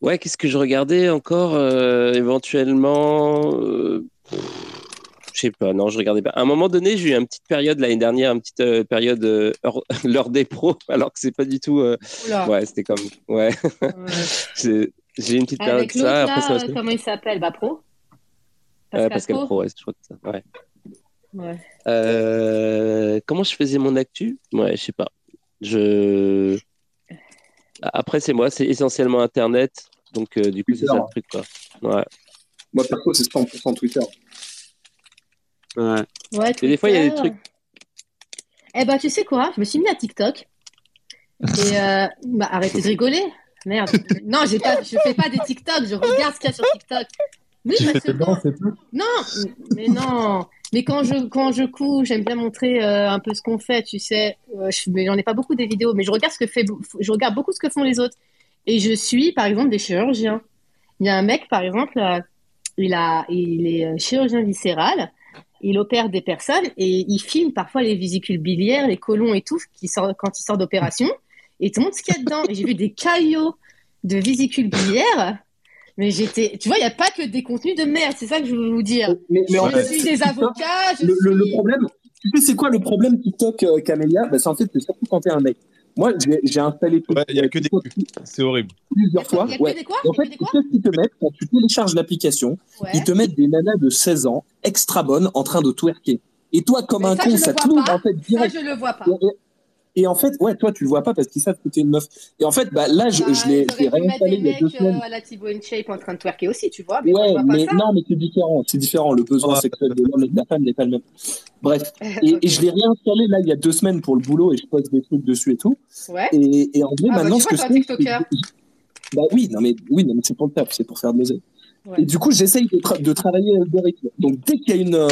Speaker 1: ouais, qu'est-ce que je regardais encore éventuellement je sais pas, non, je regardais pas. À un moment donné, j'ai eu une petite période l'année dernière, une petite euh, période euh, l'heure des pros, alors que c'est pas du tout. Euh, ouais, c'était comme. Ouais. j'ai une petite période
Speaker 2: de ça. Après, ça comment il s'appelle? Bah, pro
Speaker 1: Pascal, Pascal Pro? ouais, je crois que ça. Ouais. ouais. comment je faisais mon actu? Ouais, je sais pas. Je. Après, c'est moi, c'est essentiellement Internet. Donc, du coup, c'est ça le truc, quoi. Ouais.
Speaker 4: Moi, perso, c'est 100% Twitter.
Speaker 1: Ouais.
Speaker 2: ouais
Speaker 1: Et des fois, il y a des trucs.
Speaker 2: Eh ben, tu sais quoi? Je me suis mis à TikTok. Et euh... bah, arrêtez de rigoler. Merde. Non, j'ai pas, je fais pas des TikTok, je regarde ce qu'il y a sur TikTok.
Speaker 3: Que quand...
Speaker 2: Non, mais non. Mais quand je quand je couds, j'aime bien montrer euh, un peu ce qu'on fait, tu sais. Euh, je, mais j'en ai pas beaucoup des vidéos, mais je regarde ce que fait, je regarde beaucoup ce que font les autres. Et je suis, par exemple, des chirurgiens. Il y a un mec, par exemple, euh, il a, il est chirurgien viscéral. Il opère des personnes et il filme parfois les vésicules biliaires, les colons et tout, qui sortent, quand il sort d'opération. Et tout le monde ce qu'il y a dedans. Et j'ai vu des caillots de vésicules biliaires. Mais j'étais, tu vois, il n'y a pas que des contenus de merde, c'est ça que je veux vous dire.
Speaker 4: Mais, mais en
Speaker 2: je
Speaker 4: fait,
Speaker 2: suis des avocats, je
Speaker 4: le, problème, tu sais, c'est quoi le problème TikTok, euh, Camélia? Bah, C'est en fait, c'est surtout quand t'es un mec. Moi, j'ai installé
Speaker 3: Ouais, il y a que des
Speaker 4: TikTok
Speaker 3: C'est horrible.
Speaker 4: plusieurs fois.
Speaker 2: Il y a que
Speaker 4: Ouais.
Speaker 2: des quoi
Speaker 4: En fait,
Speaker 2: que des quoi
Speaker 4: qu'est-ce qu'ils te mettent quand tu télécharges l'application
Speaker 2: Ouais.
Speaker 4: Ils te mettent des nanas de 16 ans, extra bonnes, en train de twerker. Et toi, comme
Speaker 2: Mais
Speaker 4: un
Speaker 2: ça,
Speaker 4: con,
Speaker 2: je
Speaker 4: ça te
Speaker 2: vois
Speaker 4: l'ouvre
Speaker 2: pas.
Speaker 4: en fait
Speaker 2: Ça,
Speaker 4: direct.
Speaker 2: je le vois pas.
Speaker 4: Et, et- en fait, ouais, toi, tu le vois pas parce qu'ils savent que t'es une meuf. Et en fait, bah, là, je,
Speaker 2: Bah,
Speaker 4: je l'ai réinstallé il y a deux
Speaker 2: mecs
Speaker 4: semaines.
Speaker 2: euh, à la Thibaut InShape en train de twerker aussi, tu vois. Mais
Speaker 4: Ouais,
Speaker 2: vois pas
Speaker 4: mais
Speaker 2: ça.
Speaker 4: non, mais c'est différent, c'est différent. Le besoin
Speaker 3: Ouais.
Speaker 4: sexuel de l'homme et de la femme n'est pas le même. Bref. Et, je l'ai réinstallé là il y a deux semaines pour le boulot et je poste des trucs dessus et tout.
Speaker 2: Ouais.
Speaker 4: Et, et en vrai,
Speaker 2: Ah, bah,
Speaker 4: maintenant,
Speaker 2: tu
Speaker 4: ce que
Speaker 2: vois,
Speaker 4: je fais. C'est- Bah oui, non mais, oui, non, mais c'est pour le taf, c'est pour faire de l'oseille.
Speaker 2: Ouais.
Speaker 4: Et du coup, j'essaye de, tra- de travailler l'algorithme. Donc, dès qu'il y a une, euh,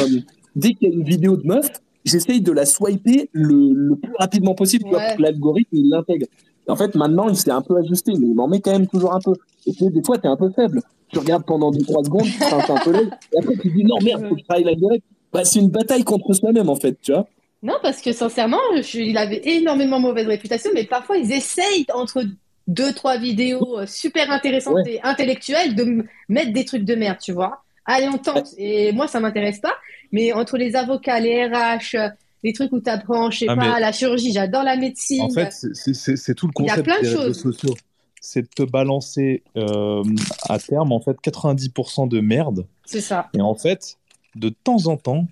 Speaker 4: dès qu'il y a une vidéo de meuf, j'essaye de la swiper le, le plus rapidement possible tu
Speaker 2: Ouais.
Speaker 4: pour que l'algorithme l'intègre. En fait, maintenant, il s'est un peu ajusté, mais il m'en met quand même toujours un peu. Et tu sais, des fois, t'es un peu faible. Tu regardes pendant 2-3 secondes, tu un peu l'œil, et après, tu te dis non, merde, faut que je travaille l'algorithme. Bah, c'est une bataille contre soi-même, en fait, tu vois.
Speaker 2: Non, parce que sincèrement, je- il avait énormément mauvaise réputation, mais parfois ils essayent entre deux, trois vidéos euh, super intéressantes
Speaker 4: Ouais.
Speaker 2: et intellectuelles de mettre des trucs de merde, tu vois. Allez, on tente. Et moi, ça m'intéresse pas. Mais entre les avocats, les RH, les trucs où tu apprends, je sais
Speaker 3: Ah,
Speaker 2: pas, la chirurgie, j'adore la médecine.
Speaker 3: En fait, c'est- tout le
Speaker 2: Il y a
Speaker 3: concept
Speaker 2: plein de
Speaker 3: réseaux
Speaker 2: choses.
Speaker 3: sociaux. C'est de te balancer euh, à terme, en fait, 90% de merde.
Speaker 2: C'est ça.
Speaker 3: Et en fait, de temps en temps,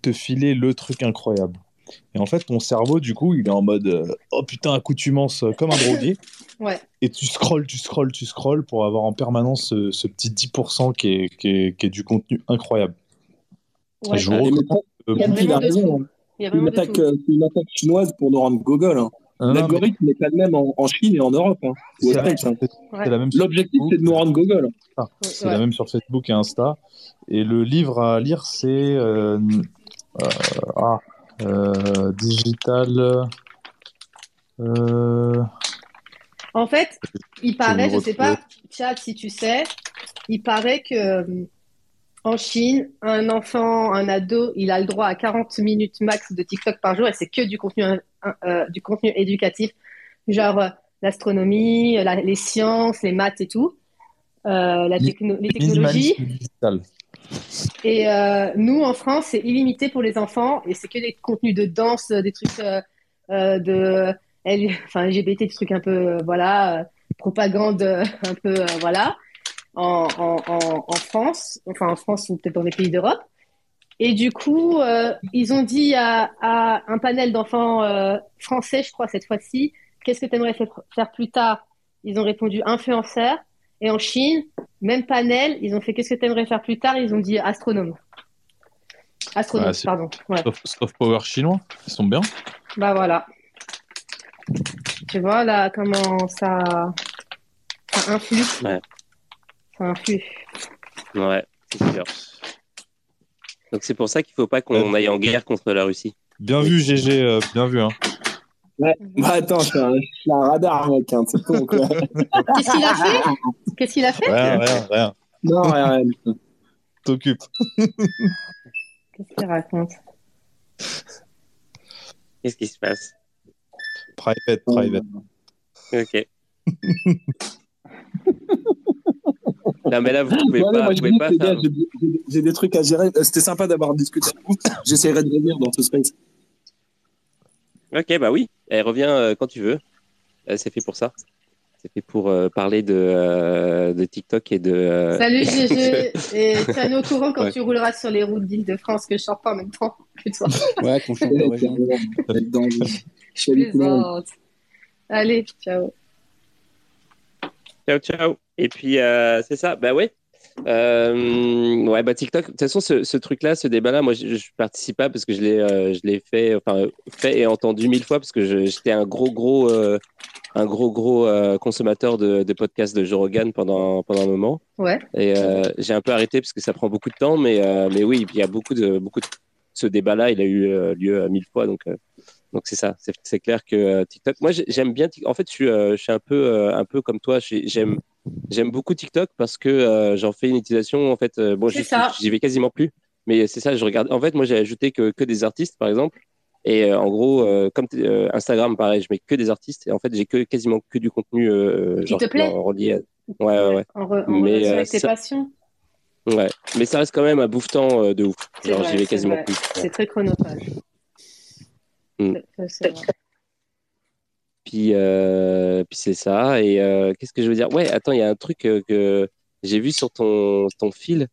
Speaker 3: te filer le truc incroyable. Et en fait, ton cerveau, du coup, il est en mode euh, oh putain, accoutumance euh, comme un drogué.
Speaker 2: Ouais.
Speaker 3: Et tu scrolles, tu scrolles, tu scrolles pour avoir en permanence ce, ce petit 10% qui est, qui, est, qui est du contenu incroyable.
Speaker 2: Ouais.
Speaker 3: Je vous
Speaker 2: Il y a
Speaker 4: C'est une attaque, euh, c'est une attaque chinoise pour nous rendre Google. hein.
Speaker 3: mais
Speaker 4: L'algorithme n'est pas le même en, en Chine et en Europe. Hein.
Speaker 3: C'est la même
Speaker 4: States, hein.
Speaker 3: c'est sur
Speaker 4: L'objectif,
Speaker 3: Facebook.
Speaker 4: c'est de nous rendre Google.
Speaker 3: C'est
Speaker 2: Ouais.
Speaker 3: la même sur Facebook et Insta. Et le livre à lire, c'est euh, euh, ah, euh, Digital. euh,
Speaker 2: En fait, il paraît, je sais
Speaker 3: retrouver.
Speaker 2: pas, Chad, si tu sais, il paraît que euh, en Chine, un enfant, un ado, il a le droit à 40 minutes max de TikTok par jour et c'est que du contenu, euh, euh, du contenu éducatif, genre euh, l'astronomie, la- les sciences, les maths et tout, euh, la techno- les technologies. Et euh, nous, en France, c'est illimité pour les enfants et c'est que des contenus de danse, des trucs euh, euh, de enfin, LGBT, des trucs un peu, euh, voilà, euh, propagande euh, un peu, euh, voilà, en, en, en, en France, enfin en France ou peut-être dans les pays d'Europe. Et du coup, euh, ils ont dit à, à un panel d'enfants euh, français, je crois, cette fois-ci, qu'est-ce que tu aimerais faire, plus tard? Ils ont répondu influenceur. Et en Chine, même panel, ils ont fait qu'est-ce que tu aimerais faire plus tard? Ils ont dit astronome. Astronome, pardon. Ouais.
Speaker 3: Soft, soft power chinois, ils sont bien.
Speaker 2: Bah voilà. Tu vois là comment ça, ça influe.
Speaker 1: Ouais.
Speaker 2: Ça influe.
Speaker 1: Ouais, c'est sûr. Donc c'est pour ça qu'il faut pas qu'on aille en guerre contre la Russie.
Speaker 3: Bien vu, GG, euh, bien vu. Hein.
Speaker 4: Ouais. Bah attends, je suis un, je suis un radar, mec. Hein, c'est con, quoi.
Speaker 2: Qu'est-ce qu'il a fait? Qu'est-ce qu'il a fait?
Speaker 3: Rien, rien, rien.
Speaker 4: non, rien, rien.
Speaker 3: T'occupes.
Speaker 2: Qu'est-ce qu'il raconte?
Speaker 1: Qu'est-ce qui se passe?
Speaker 3: Private, private.
Speaker 1: Ok. non mais là vous pouvez
Speaker 4: Ouais, non,
Speaker 1: pas,
Speaker 4: moi,
Speaker 1: vous
Speaker 4: je
Speaker 1: pouvez pas faire.
Speaker 4: j'ai des- trucs à gérer. Euh, C'était sympa d'avoir discuté avec vous. J'essaierai de revenir dans ce space.
Speaker 1: Ok bah oui, elle revient euh, quand tu veux. Euh, c'est fait pour ça. C'est fait pour euh, parler de, euh, de TikTok et de. euh,
Speaker 2: Salut GG. Et tiens-nous au courant quand
Speaker 1: Ouais.
Speaker 2: tu rouleras sur les routes d'Île-de-France que je sors pas en même temps que toi.
Speaker 5: Ouais, qu'on chante.
Speaker 4: Avec dans-
Speaker 2: Je plaisante. Allez, ciao.
Speaker 1: Ciao, ciao. Et puis, euh, c'est ça, bah ouais. Euh, ouais, bah TikTok, de toute façon, ce, ce truc-là, ce débat-là, moi, je, je participe pas parce que je l'ai, euh, je l'ai fait, enfin, fait et entendu mille fois parce que je- j'étais un gros, gros, euh, un gros, gros consommateur de, de podcasts de Joe Rogan pendant, pendant un moment.
Speaker 2: Ouais.
Speaker 1: Et j'ai un peu arrêté parce que ça prend beaucoup de temps, mais, mais oui, il y a beaucoup de, beaucoup de, ce débat-là, il a eu lieu mille fois, donc. Donc c'est ça, c'est clair que euh, TikTok. Moi j'ai- j'aime bien. En fait, je suis, euh, je suis un peu, euh, un peu comme toi. J'ai- J'aime, j'aime beaucoup TikTok parce que euh, j'en fais une utilisation. En fait, euh, bon, j'y vais quasiment plus. Mais c'est ça, je regarde. En fait, moi, j'ai ajouté que, que des artistes, par exemple. Et euh, en gros, comme Instagram, pareil, je mets que des artistes. Et en fait, j'ai que quasiment que du contenu genre
Speaker 2: te plaît?
Speaker 1: en relié. à- Ouais, ouais, ouais.
Speaker 2: En, re- en
Speaker 1: Mais,
Speaker 2: avec tes
Speaker 1: ça-
Speaker 2: passions.
Speaker 1: Ouais. Mais ça reste quand même un bouffe-temps euh, de ouf. Genre, j'y vais quasiment plus.
Speaker 2: C'est très chronophage.
Speaker 1: Mm. Puis, euh, puis c'est ça. Et euh, qu'est-ce que je veux dire? Ouais, attends, il y a un truc euh, que j'ai vu sur ton, ton fil.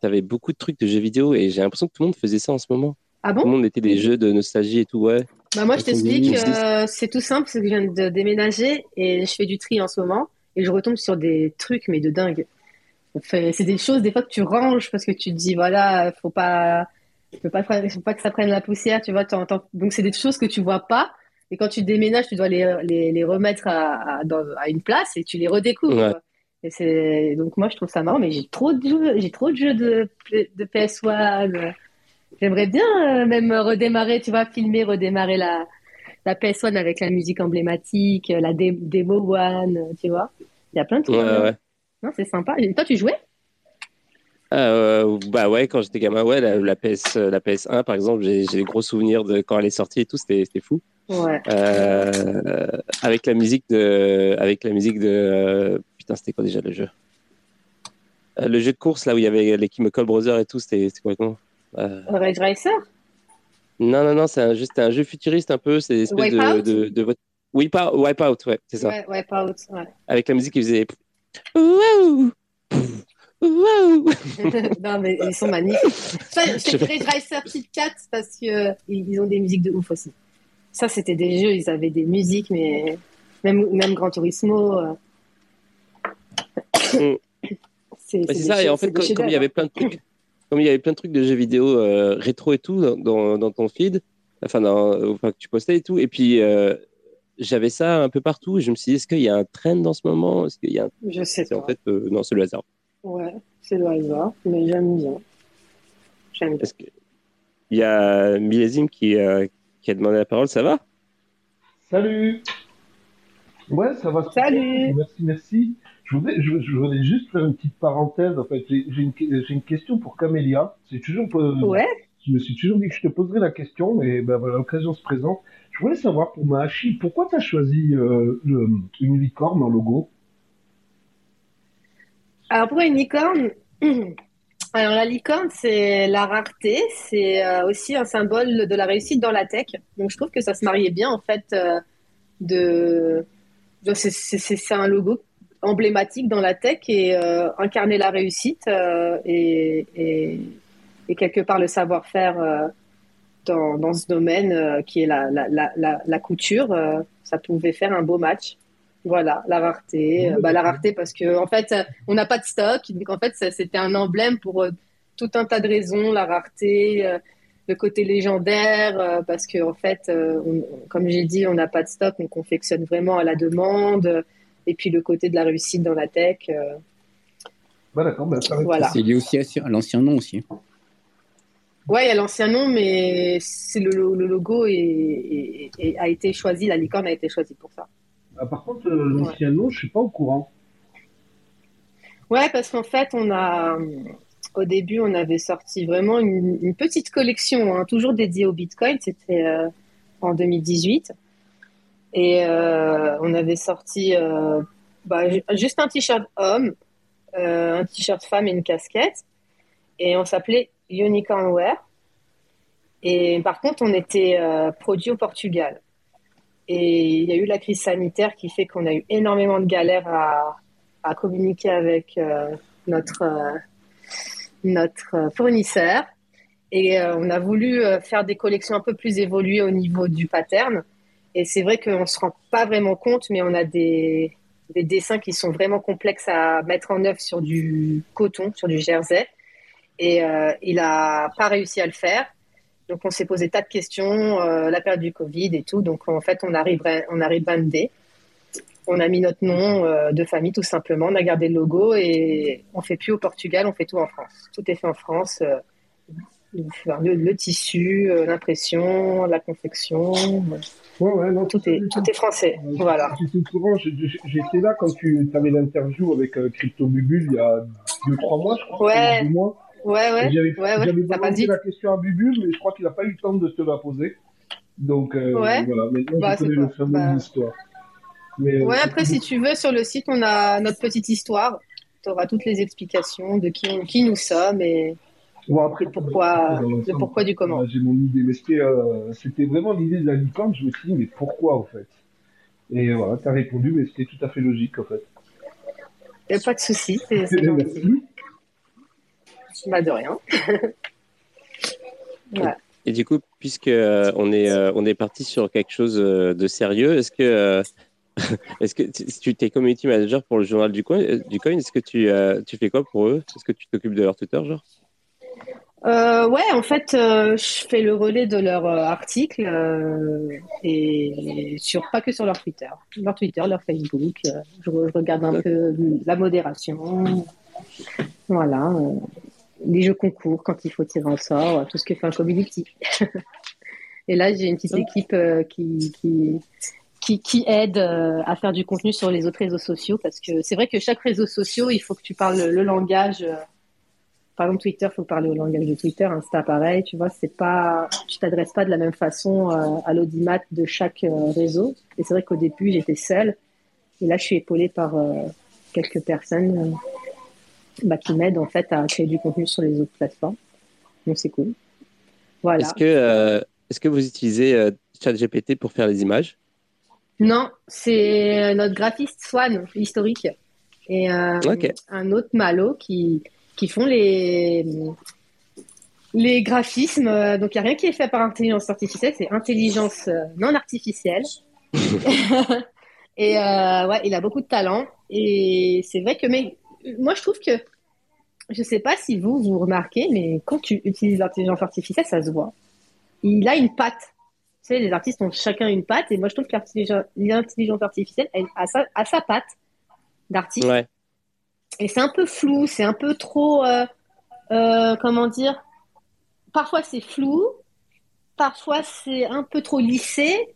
Speaker 1: Tu avais beaucoup de trucs de jeux vidéo et j'ai l'impression que tout le monde faisait ça en ce moment.
Speaker 2: Ah
Speaker 1: Tout le
Speaker 2: bon?
Speaker 1: monde était des jeux de nostalgie et tout, ouais.
Speaker 2: Bah moi, je t'explique, euh, c'est tout simple, c'est que je viens de déménager et je fais du tri en ce moment et je retombe sur des trucs, mais de dingue. Enfin, C'est des choses, des fois, que tu ranges parce que tu te dis, voilà, faut pas, faut pas, faut pas que ça prenne la poussière, tu vois. Donc, c'est des choses que tu vois pas. Et quand tu déménages, tu dois les, les, les remettre à, à, dans- à une place et tu les redécouvres.
Speaker 1: Ouais.
Speaker 2: quoi. Et c'est, donc, moi, je trouve ça marrant, mais j'ai trop de jeux, j'ai trop de jeux de, de PS1. J'aimerais bien euh, même redémarrer, tu vois, filmer, redémarrer la, la PS1 avec la musique emblématique, la dé- Demo One, euh, tu vois. Il y a plein de trucs.
Speaker 1: Ouais, ouais.
Speaker 2: Non, c'est sympa. Et toi, tu jouais?
Speaker 1: Euh, bah ouais, quand j'étais gamin, ouais, la, la PS, la PS1, par exemple, j'ai des gros souvenirs de quand elle est sortie et tout, c'était fou.
Speaker 2: Ouais.
Speaker 1: Euh, avec la musique de, avec la musique de, euh, putain, c'était quoi déjà le jeu? Euh, Le jeu de course là où il y avait les Chemical Brothers et tout, c'était quoi comment Euh,
Speaker 2: Rage Racer?
Speaker 1: Non, non, non, c'est un, un jeu futuriste un peu, c'est une espèce de, de, de, voit- Wipeout, Wipeout, ouais, c'est ça.
Speaker 2: Ouais, Wipeout, ouais.
Speaker 1: Avec la musique qui faisait. Ouah, ouah.
Speaker 2: Non, mais ils sont magnifiques. Ça, c'est Rage Racer Kit Kat parce que euh, ont des musiques de ouf aussi. Ça, c'était des jeux, ils avaient des musiques, mais même, même Gran Turismo. euh,
Speaker 1: Mm.
Speaker 2: C'est des
Speaker 1: ça, et en fait, comme, comme il y avait plein de trucs, comme il y avait plein de trucs de jeux vidéo euh, rétro et tout dans, dans, dans ton feed, enfin, dans, enfin, que tu postais et tout, et puis euh, j'avais ça un peu partout, et je me suis dit, est-ce qu'il y a un trend en ce moment? Est-ce qu'il y a un...
Speaker 2: Je sais pas.
Speaker 1: en fait, non, c'est le hasard.
Speaker 2: Ouais, c'est le hasard, mais j'aime bien. J'aime bien.
Speaker 1: Il y a Millésime qui, euh, qui a demandé la parole, ça va?
Speaker 8: Salut Ouais, ça va.
Speaker 2: Salut
Speaker 8: Merci, merci. Je voulais, je, je voulais juste faire une petite parenthèse. En fait, j'ai une, question pour Camélia. C'est toujours, euh,
Speaker 2: Ouais,
Speaker 8: je me suis toujours dit que je te poserais la question, mais ben, l'occasion se présente. Je voulais savoir pour Mahachi, pourquoi tu as choisi euh, le- une licorne en logo?
Speaker 2: Alors pour une licorne, alors la licorne, c'est la rareté, c'est euh, aussi un symbole de la réussite dans la tech. Donc je trouve que ça se mariait bien en fait euh, de, c'est un logo emblématique dans la tech et euh, incarner la réussite et, quelque part le savoir-faire dans, ce domaine qui est la, couture, ça pouvait faire un beau match. Voilà, la rareté, euh, bah, la rareté parce que en fait, on n'a pas de stock, donc en fait, c'était un emblème pour euh, tout un tas de raisons, la rareté, euh, le côté légendaire, euh, parce que en fait, euh, on- comme j'ai dit, on n'a pas de stock, on confectionne vraiment à la demande, et puis le côté de la réussite dans la tech,
Speaker 8: Bah d'accord, ça
Speaker 2: voilà.
Speaker 5: C'est lié aussi à, l'ancien nom aussi.
Speaker 2: Ouais, il y a l'ancien nom, mais c'est le, le logo est- est- est- a été choisi, la licorne a été choisie pour ça.
Speaker 8: Ah, par contre, euh, l'ancien nom, je suis pas au courant.
Speaker 2: Ouais, parce qu'en fait, on a, au début, on avait sorti vraiment une, une petite collection, hein, toujours dédiée au Bitcoin. C'était euh, en 2018. Et euh, on avait sorti euh, bah, ju- juste un t-shirt homme, euh, un t-shirt femme et une casquette. Et on s'appelait Unicorn Wear. Et par contre, on était euh, produit au Portugal. Et il y a eu la crise sanitaire qui fait qu'on a eu énormément de galères à, communiquer avec euh, notre, euh, notre euh, fournisseur. Et on a voulu faire des collections un peu plus évoluées au niveau du pattern. Et c'est vrai qu'on ne se rend pas vraiment compte, mais on a des, des dessins qui sont vraiment complexes à mettre en œuvre sur du coton, sur du jersey. Et il n'a pas réussi à le faire. Donc on s'est posé tas de questions, euh, la période du Covid et tout. Donc en fait, on a, rebrand- on a rebrandé. On a mis notre nom euh, de famille tout simplement. On a gardé le logo et on fait plus au Portugal, on fait tout en France. Tout est fait en France. euh, le, le tissu, l'impression, la confection,
Speaker 8: Ouais, ouais, non,
Speaker 2: tout est, tout est français. Voilà.
Speaker 8: J'étais là quand tu avais l'interview avec Crypto Bubule il y a 2-3 mois, je crois.
Speaker 2: Ouais.
Speaker 8: mois.
Speaker 2: Ouais, ouais.
Speaker 8: J'avais
Speaker 2: ouais,
Speaker 8: demandé
Speaker 2: vite.
Speaker 8: la question à Bubu, mais je crois qu'il n'a pas eu le temps de te la poser. Donc euh,
Speaker 2: Ouais.
Speaker 8: voilà, maintenant
Speaker 2: Bah,
Speaker 8: connais le
Speaker 2: pas-
Speaker 8: fameux
Speaker 2: bah.
Speaker 8: histoire. Mais, euh,
Speaker 2: Ouais, après, si tu veux, sur le site, on a notre petite histoire. Tu auras toutes les explications de qui, on- qui nous sommes et
Speaker 8: Bon, après,
Speaker 2: pourquoi, le pourquoi du comment.
Speaker 8: J'ai mon idée, mais c'était euh, vraiment l'idée de la licorne. Je me suis dit, mais pourquoi en fait? Et voilà, tu as répondu, mais c'était tout à fait logique en fait.
Speaker 2: Y a pas de souci.
Speaker 8: Merci.
Speaker 2: Bah, de rien.
Speaker 1: Et du coup, puisque euh, on est euh, on est parti sur quelque chose euh, de sérieux, est-ce que euh, est-ce que tu si tu t'es community manager pour le journal du coin, du coin, est-ce que tu euh, tu fais quoi pour eux? Est-ce que tu t'occupes de leur Twitter, genre?
Speaker 2: Euh, ouais, en fait, euh, je fais le relais de leurs articles euh, et sur pas que sur leur Twitter, leur Twitter, leur Facebook. euh, je, re- je regarde un peu la modération, voilà, euh, les jeux concours quand il faut tirer en sort, euh, tout ce que fait un community. Et là, j'ai une petite équipe euh, qui, qui, qui, qui aide euh, à faire du contenu sur les autres réseaux sociaux parce que c'est vrai que chaque réseau social, il faut que tu parles le, langage. euh, par exemple, Twitter, faut parler au langage de Twitter, Insta, pareil, tu vois, c'est pas, tu t'adresses pas de la même façon à l'audimat de chaque réseau. Et c'est vrai qu'au début, j'étais seule. Et là, je suis épaulée par quelques personnes bah, qui m'aident, en fait, à créer du contenu sur les autres plateformes. Donc, c'est cool. Voilà.
Speaker 1: Est-ce que euh, est-ce que vous utilisez euh, ChatGPT pour faire les images?
Speaker 2: Non, c'est notre graphiste Swan, historique, et euh, un autre Malo qui, qui font les, les graphismes. Euh, Donc, il n'y a rien qui est fait par intelligence artificielle, c'est intelligence euh, non artificielle. et euh, ouais, il a beaucoup de talent. Et c'est vrai que, mais moi, je trouve que, je sais pas si vous, vous remarquez, mais quand tu utilises l'intelligence artificielle, ça se voit. Il a une patte. Tu sais, les artistes ont chacun une patte, et moi je trouve que l'intelligence l'intelligence artificielle, elle a sa, a sa patte d'artiste.
Speaker 1: Ouais.
Speaker 2: Et c'est un peu flou, c'est un peu trop, euh, euh, comment dire, parfois c'est flou, parfois c'est un peu trop lissé.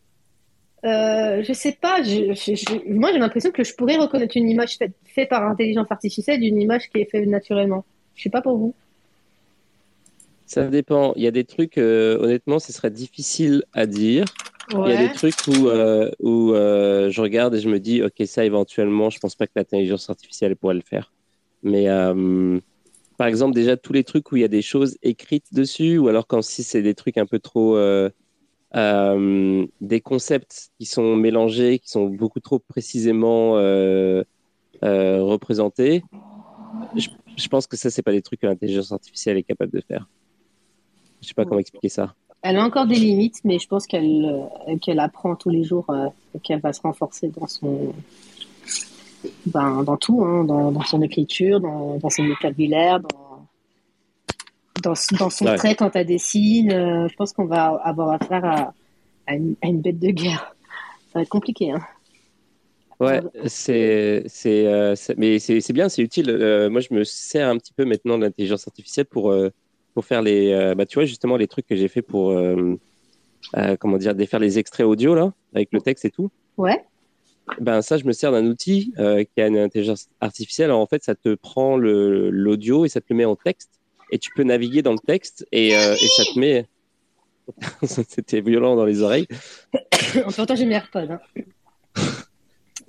Speaker 2: Euh, je sais pas, je, je- je- moi j'ai l'impression que je pourrais reconnaître une image faite, faite par intelligence artificielle d'une image qui est faite naturellement. Je sais pas pour vous.
Speaker 1: Ça dépend. Il y a des trucs, euh, honnêtement, ce serait difficile à dire. Il y a des trucs où, euh, où euh, je regarde et je me dis, OK, ça éventuellement, je pense pas que l'intelligence artificielle pourrait le faire. Mais par exemple, déjà, tous les trucs où il y a des choses écrites dessus, ou alors quand si c'est des trucs un peu trop. Euh, des concepts qui sont mélangés, qui sont beaucoup trop précisément euh, euh, représentés, je, pense que ça, c'est pas des trucs que l'intelligence artificielle est capable de faire. Je sais pas comment expliquer ça.
Speaker 2: Elle a encore des limites, mais je pense qu'elle apprend tous les jours et qu'elle va se renforcer dans son ben, dans tout, hein, dans, dans son écriture, dans, dans son vocabulaire, dans dans, dans son
Speaker 1: Ouais.
Speaker 2: trait quand elle dessine. euh, je pense qu'on va avoir affaire à, à, une, à une bête de guerre. Ça va être compliqué. Hein.
Speaker 1: Ouais, c'est, c'est, euh, c'est- mais c'est, c'est bien, c'est utile. Euh, moi, je me sers un petit peu maintenant de l'intelligence artificielle pour, pour faire les, bah, tu vois, justement, les trucs que j'ai fait pour, comment dire, des- faire les extraits audio, là, avec le texte et tout.
Speaker 2: Ouais.
Speaker 1: Ben, ça, je me sers d'un outil euh, qui a une intelligence artificielle. Alors, en fait, ça te prend le, l'audio et ça te le met en texte. Et tu peux naviguer dans le texte et, euh, et ça te met. C'était violent dans les oreilles.
Speaker 2: temps, j'ai mes AirPods. Hein.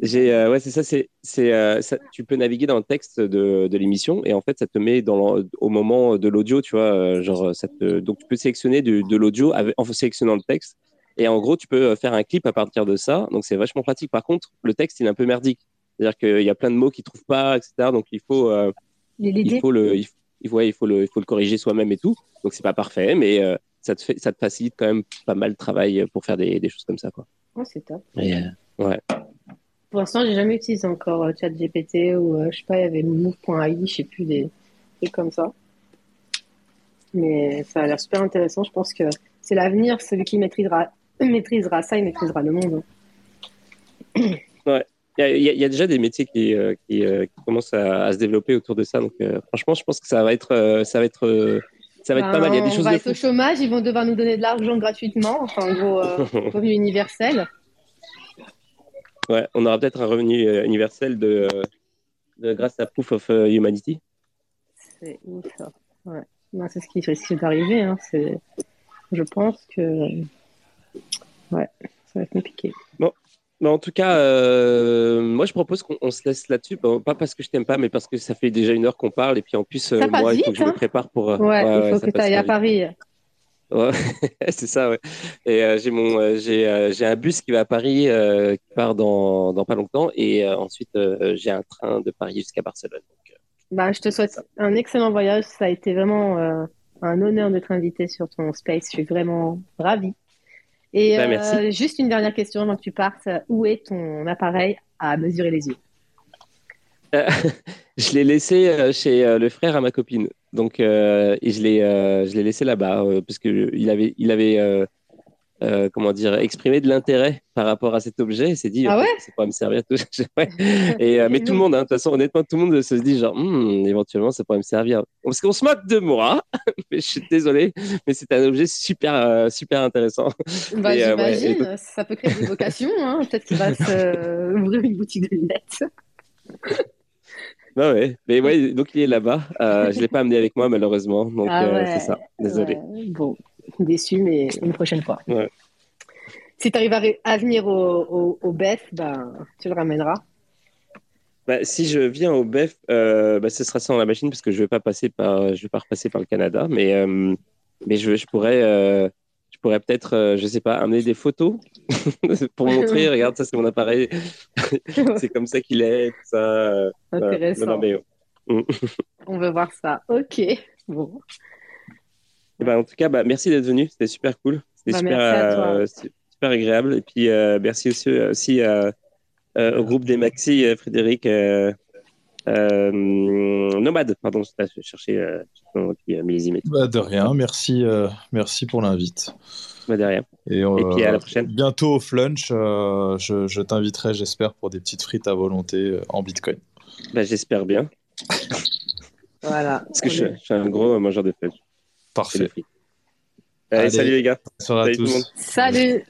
Speaker 1: J'ai, euh, ouais, c'est ça, c'est, c'est, euh, ça- tu peux naviguer dans le texte de, de l'émission et en fait, ça te met dans au moment de l'audio, tu vois, euh, genre, ça te, donc tu peux sélectionner de l'audio avec- en sélectionnant le texte et en gros, tu peux faire un clip à partir de ça, donc c'est vachement pratique. Par contre, le texte, il est un peu merdique, c'est-à-dire qu'il y a plein de mots qu'il trouve pas, etc. Donc il faut, euh, il faut le, il, il- ouais, il faut le, il faut le corriger soi-même et tout. Donc c'est pas parfait, mais euh, ça te fait, ça te facilite quand même pas mal le travail pour faire des, des choses comme ça, quoi.
Speaker 2: Oh, c'est top.
Speaker 1: Et, euh, ouais.
Speaker 2: Pour l'instant, j'ai jamais utilisé encore euh, ChatGPT ou euh, je sais pas, il y avait move.ai, je sais plus, des trucs comme ça. Mais ça a l'air super intéressant. Je pense que c'est l'avenir. Celui qui maîtrisera, maîtrisera ça, il maîtrisera le monde.
Speaker 1: Ouais. Il y, a, y y déjà des métiers qui, euh, qui, euh, qui commencent à, à se développer autour de ça. Donc, euh, franchement, je pense que ça va être, ça va être, ça va être pas mal. Il y a des
Speaker 2: Ben, on
Speaker 1: choses
Speaker 2: va
Speaker 1: de
Speaker 2: être
Speaker 1: fou.
Speaker 2: au chômage, ils vont devoir nous donner de l'argent gratuitement, enfin en gros, euh, revenu universel.
Speaker 1: Ouais, on aura peut-être un revenu euh, universel de, de- grâce à Proof of euh, Humanity.
Speaker 2: C'est ouf ça. Ouais. Ouais, c'est ce qui risque d'arriver. Hein. Je pense que ouais, ça va être compliqué.
Speaker 1: Bon, mais en tout cas, euh, moi je propose qu'on on se laisse là-dessus, Bon, pas parce que je t'aime pas, mais parce que ça fait déjà une heure qu'on parle et puis en plus, euh, moi, il faut que je me
Speaker 2: hein.
Speaker 1: prépare pour. euh,
Speaker 2: Ouais, il faut que tu ailles à. Paris.
Speaker 1: Ouais, c'est ça, ouais. Et euh, j'ai mon, j'ai, j'ai un bus qui va à Paris, qui part dans, dans pas longtemps, et ensuite j'ai un train de Paris jusqu'à Barcelone. Donc,
Speaker 2: Bah, je te souhaite un excellent voyage. Ça a été vraiment un honneur de t'inviter sur ton space. Je suis vraiment ravie. Et
Speaker 1: Bah,
Speaker 2: euh, juste une dernière question avant que tu partes. Où est ton appareil à mesurer les yeux?
Speaker 1: Euh, je l'ai laissé euh, chez le frère à ma copine. Donc, et je l'ai, laissé là-bas parce que il avait, il avait, euh, comment dire, exprimé de l'intérêt par rapport à cet objet. Il s'est dit,
Speaker 2: Ah ouais
Speaker 1: c'est pas me servir. Tout... Ouais. Et euh, mais tout le monde, hein, de toute façon, honnêtement, tout le monde se dit genre, Hmm, éventuellement, ça pourrait me servir. Parce qu'on se moque de moi, mais je suis désolé, mais c'est un objet super, euh, super intéressant.
Speaker 2: Bah,
Speaker 1: Et, ouais, et
Speaker 2: j'imagine. Ça peut créer des vocations. Hein. Peut-être qu'il va se ouvrir une boutique de lunettes.
Speaker 1: Bah ouais, mais ouais, donc il est là-bas. Euh, je l'ai pas amené avec moi malheureusement, donc
Speaker 2: Ah
Speaker 1: euh, c'est ça. Désolé.
Speaker 2: ouais. Bon, déçu, mais une prochaine fois.
Speaker 1: Ouais.
Speaker 2: Si tu arrives à, venir au, au, au BEF, ben, tu le ramèneras.
Speaker 1: Bah, si je viens au BEF, euh, bah, ce sera sans la machine parce que je vais pas passer par, je vais pas repasser par le Canada, mais euh, mais je, je pourrais, euh, je pourrais peut-être, je sais pas, amener des photos pour montrer. Regarde, ça c'est mon appareil, c'est comme ça qu'il est, ça. voilà.
Speaker 2: Intéressant.
Speaker 1: Non, non, mais,
Speaker 2: On veut voir ça. Ok. Bon.
Speaker 1: Eh ben, en tout cas, bah, merci d'être venu. C'était super cool. C'était
Speaker 2: Bah,
Speaker 1: super, euh, su- super agréable. Et puis, euh, merci aussi, aussi euh, euh, au groupe des Maxi, Frédéric. Euh, euh, Nomade, pardon, je cherchais euh, euh.
Speaker 3: Bah, de rien, merci, euh, merci pour l'invite.
Speaker 1: Bah, de rien.
Speaker 3: Et,
Speaker 1: Et puis, à la prochaine.
Speaker 3: Bientôt au flunch, euh, je, je t'inviterai, j'espère, pour des petites frites à volonté euh, en bitcoin.
Speaker 1: Bah, J'espère bien.
Speaker 2: Voilà.
Speaker 1: Parce que je, je suis un gros mangeur de fudge.
Speaker 3: Parfait.
Speaker 1: Allez,
Speaker 3: Allez,
Speaker 1: salut les gars.
Speaker 3: à
Speaker 1: Salut tout le
Speaker 3: tous.
Speaker 1: monde.
Speaker 2: Salut.